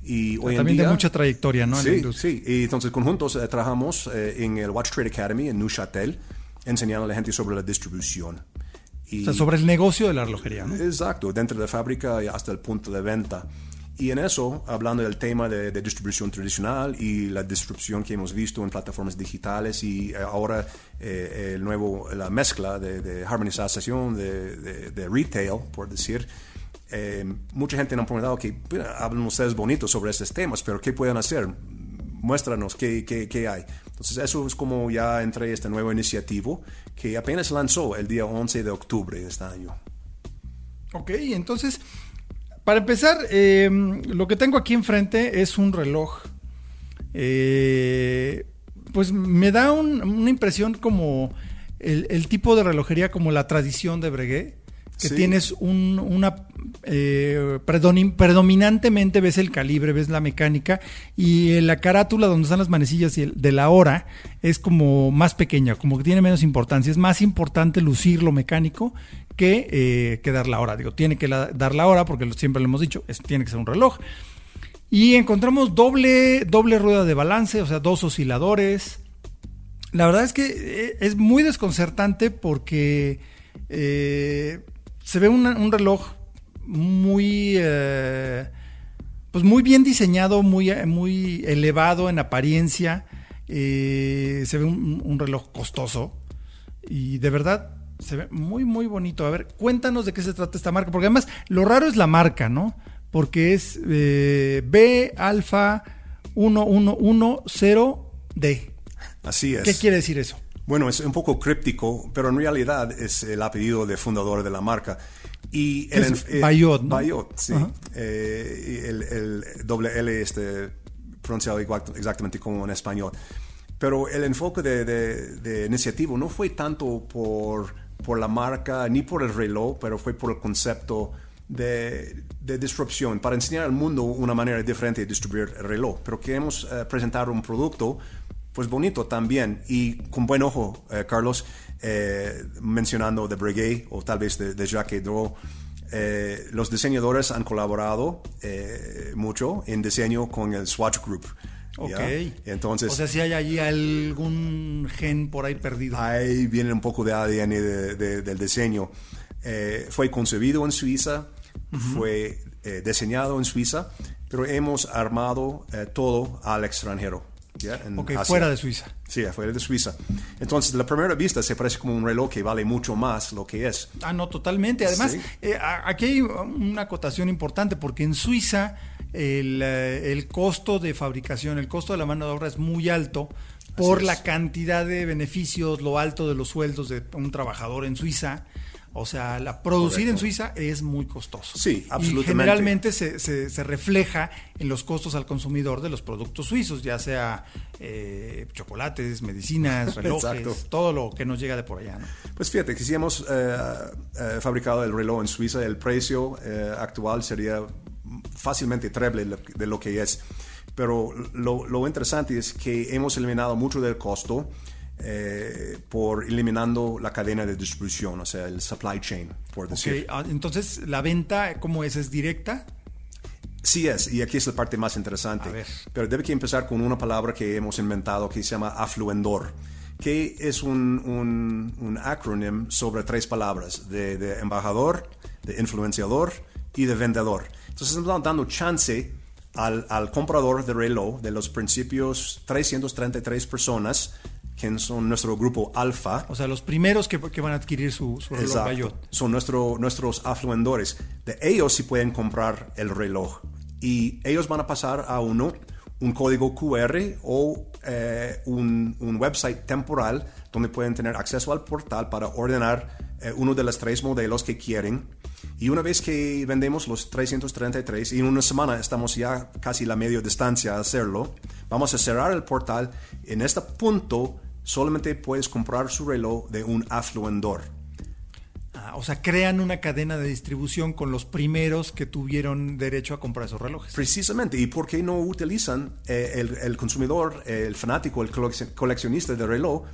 Y hoy en También de día- mucha trayectoria, ¿no? en Sí, sí. Y entonces conjuntos eh, trabajamos eh, en el Watch Trade Academy en Neuchâtel, enseñando a la gente sobre la distribución. Y, O sea, sobre el negocio de la relojería, ¿no? Exacto, dentro de la fábrica y hasta el punto de venta. Y en eso, hablando del tema de, de distribución tradicional y la disrupción que hemos visto en plataformas digitales y eh, ahora eh, el nuevo, la mezcla de, de harmonización de, de- retail, por decir, eh, mucha gente nos ha preguntado que "Mira, hablan ustedes bonitos sobre estos temas, pero ¿qué pueden hacer? Muéstranos qué, qué, qué hay. Entonces eso es como ya entré este nuevo iniciativo que apenas lanzó el día 11 de octubre de este año. Ok, entonces, para empezar, eh, lo que tengo aquí enfrente es un reloj. Eh, pues me da un- una impresión como el, el tipo de relojería, como la tradición de Breguet, que Sí. tienes un, una... eh, predominantemente ves el calibre, ves la mecánica y la carátula donde están las manecillas y el- de la hora es como más pequeña, como que tiene menos importancia. Es más importante lucir lo mecánico que, eh, que dar la hora. Digo, tiene que la- dar la hora porque siempre lo hemos dicho, es- tiene que ser un reloj. Y encontramos doble, doble rueda de balance, o sea, dos osciladores. La verdad es que eh, es muy desconcertante porque eh, se ve una- un reloj muy, eh, pues muy bien diseñado, muy, muy elevado en apariencia. Eh, se ve un, un reloj costoso y de verdad se ve muy, muy bonito. A ver, cuéntanos de qué se trata esta marca, porque además lo raro es la marca, ¿no? Porque es eh, B Alfa 1110D. Así es. ¿Qué quiere decir eso? Bueno, es un poco críptico, pero en realidad es el apellido de fundador de la marca. Y Es enf- eh, Bayot, ¿no? Bayot, sí. Eh, el, el doble L este, pronunciado igual- exactamente como en español. Pero el enfoque de, de, de iniciativa no fue tanto por, por la marca ni por el reloj, pero fue por el concepto de, de disrupción, para enseñar al mundo una manera diferente de distribuir el reloj. Pero queremos eh, presentar un producto pues bonito también y con buen ojo, eh, Carlos, eh, mencionando de Breguet o tal vez de, de Jacques Draw. eh, los diseñadores han colaborado eh, mucho en diseño con el Swatch Group. ¿ya? Ok. Entonces, o sea, si hay allí algún gen por ahí perdido. ahí viene un poco de ADN de- de- del diseño. Eh, fue concebido en Suiza, fue eh, diseñado en Suiza, pero hemos armado todo al extranjero. ¿Ya? En ok, Asia. fuera de Suiza. Sí, fuera de Suiza. Entonces, la primera vista se parece como un reloj que vale mucho más lo que es. Ah, no, totalmente. Además, Sí. eh, aquí hay una acotación importante porque en Suiza el, eh, el costo de fabricación, el costo de la mano de obra es muy alto por la cantidad de beneficios, lo alto de los sueldos de un trabajador en Suiza. O sea, la producir en Correcto. Suiza es muy costoso. Sí, Y absolutamente. generalmente se, se- se refleja en los costos al consumidor de los productos suizos, ya sea eh, chocolates, medicinas, relojes, Exacto. todo lo que nos llega de por allá. ¿no? Pues fíjate que si hemos eh, eh, fabricado el reloj en Suiza, el precio eh, actual sería fácilmente treble de lo que es. Pero lo, lo interesante es que hemos eliminado mucho del costo eh, por eliminando la cadena de distribución, o sea, el supply chain, por decir. ah, entonces la venta, ¿cómo es? ¿Es directa? Sí es, y aquí es la parte más interesante. Pero debe que empezar con una palabra que hemos inventado que se llama afluendor, que es un, un, un acrónimo sobre tres palabras, de, de embajador, de influenciador y de vendedor. Entonces estamos dando chance al, al comprador de reloj de los principios 333 personas, que son nuestro grupo alfa, O sea, los primeros que, que van a adquirir su, su reloj Exacto. Bayot. Son nuestro, nuestros afluendores. De ellos sí pueden comprar el reloj. Y ellos van a pasar a uno un código QR o eh, un, un website temporal donde pueden tener acceso al portal para ordenar eh, uno de los tres modelos que quieren. Y una vez que vendemos los 333, y en una semana estamos ya casi la media distancia a hacerlo, vamos a cerrar el portal. En este punto solamente puedes comprar su reloj de un afluendor. Ah, o sea, crean una cadena de distribución con los primeros que tuvieron derecho a comprar esos relojes. Precisamente, ¿y por qué no utilizan eh, el, el consumidor, el fanático, el colec- coleccionista de reloj,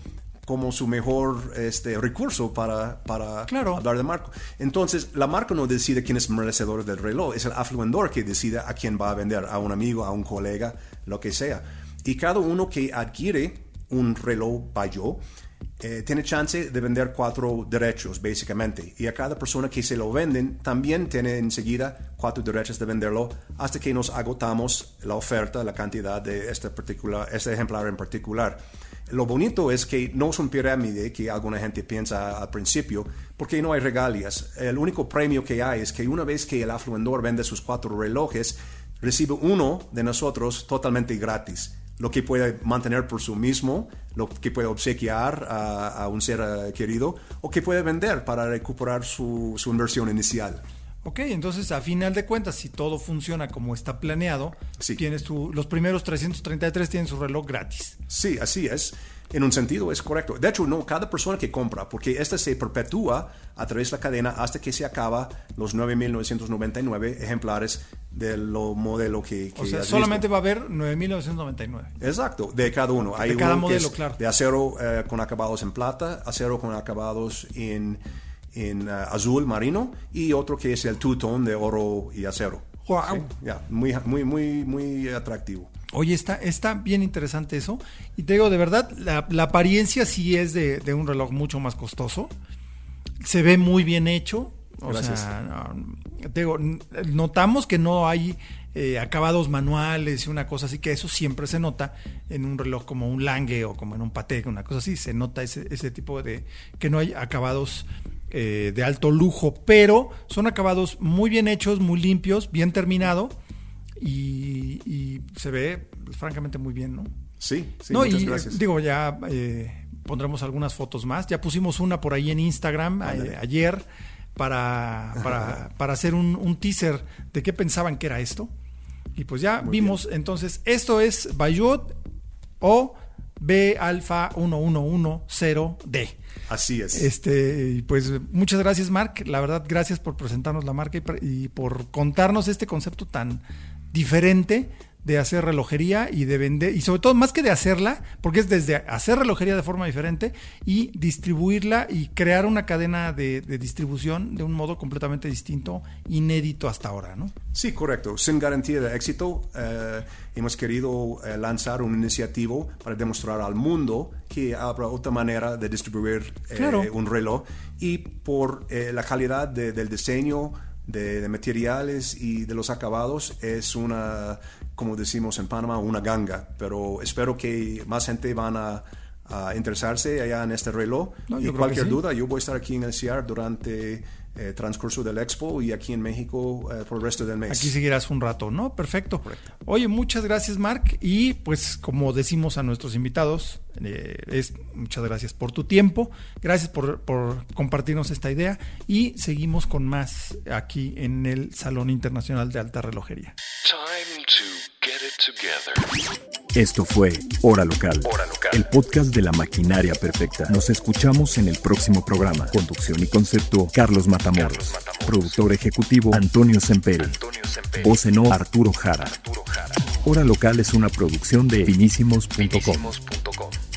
como su mejor este, recurso para, para Claro. hablar de marca. Entonces, la marca no decide quién es merecedor del reloj, es el afluendor que decide a quién va a vender, a un amigo, a un colega, lo que sea. Y cada uno que adquiere un reloj Bayo eh, tiene chance de vender cuatro derechos, básicamente. Y a cada persona que se lo venden, también tiene enseguida cuatro derechos de venderlo hasta que nos agotamos la oferta, la cantidad de este, particular, este ejemplar en particular. Lo bonito es que no es un pirámide que alguna gente piensa al principio, porque no hay regalias. El único premio que hay es que una vez que el afluendor vende sus cuatro relojes, recibe uno de nosotros totalmente gratis lo que puede mantener por sí mismo, lo que puede obsequiar a, a un ser eh, querido o que puede vender para recuperar su, su inversión inicial. Ok, entonces a final de cuentas, si todo funciona como está planeado, Sí. tienes tu, los primeros 333 tienen su reloj gratis. Sí, así es. En un sentido es correcto. De hecho, no, cada persona que compra, porque esta se perpetúa a través de la cadena hasta que se acaba los 9.999 ejemplares del modelo que, que O sea, solamente visto. va a haber 9.999. Exacto, de cada uno. Hay De cada uno que modelo, es claro. de acero eh, con acabados en plata, acero con acabados en, en eh, azul marino y otro que es el two-tone de oro y acero. Guau. Sí, ya, muy, muy, muy, muy atractivo. Oye, está, está bien interesante eso. Y te digo, de verdad, la, la apariencia sí es de, de un reloj mucho más costoso. Se ve muy bien hecho. O Gracias. sea, no, te digo, notamos que no hay eh, acabados manuales y una cosa así, que eso siempre se nota en un reloj como un Lange o como en un Patek, una cosa así. Se nota ese, ese tipo de. que no hay acabados eh, de alto lujo, pero son acabados muy bien hechos, muy limpios, bien terminado y, y se ve francamente muy bien, ¿no? Sí, sí, no, muchas y gracias. digo, ya eh, pondremos algunas fotos más. Ya pusimos una por ahí en Instagram eh, ayer para, para, para hacer un, un teaser de qué pensaban que era esto. Y pues ya vimos, entonces, esto es Bayot o B Alfa 1110D. Así es. Este, pues muchas gracias, Mark. La verdad, gracias por presentarnos la marca y por contarnos este concepto tan diferente de hacer relojería y de vender, y sobre todo más que de hacerla, porque es desde hacer relojería de forma diferente y distribuirla y crear una cadena de, de distribución de un modo completamente distinto, inédito hasta ahora, ¿no? Sí, correcto. Sin garantía de éxito, eh, hemos querido eh, lanzar un iniciativo para demostrar al mundo que habrá otra manera de distribuir eh, Claro. un reloj y por la calidad de- del diseño, de, de materiales y de los acabados es una, como decimos en Panamá, una ganga. Pero espero que más gente van a, a interesarse allá en este reloj. No, y cualquier sí. duda, yo voy a estar aquí en el CIAR durante el transcurso del Expo y aquí en México eh, por el resto del mes. Aquí seguirás un rato, ¿no? Perfecto. Oye, muchas gracias, Mark. Y pues, como decimos a nuestros invitados, eh, es muchas gracias por tu tiempo, gracias por, por compartirnos esta idea y seguimos con más aquí en el Salón Internacional de Alta Relojería. Time to get it together. Esto fue Hora Local, Hora Local. el podcast de la maquinaria perfecta. Nos escuchamos en el próximo programa. Conducción y concepto, Carlos Matamoros. Carlos Matamoros. Productor ejecutivo, Antonio Semperi. Antonio. Voz en off, Arturo Jara. Arturo Jara. Hora Local es una producción de finísimos.com. Finísimos.com.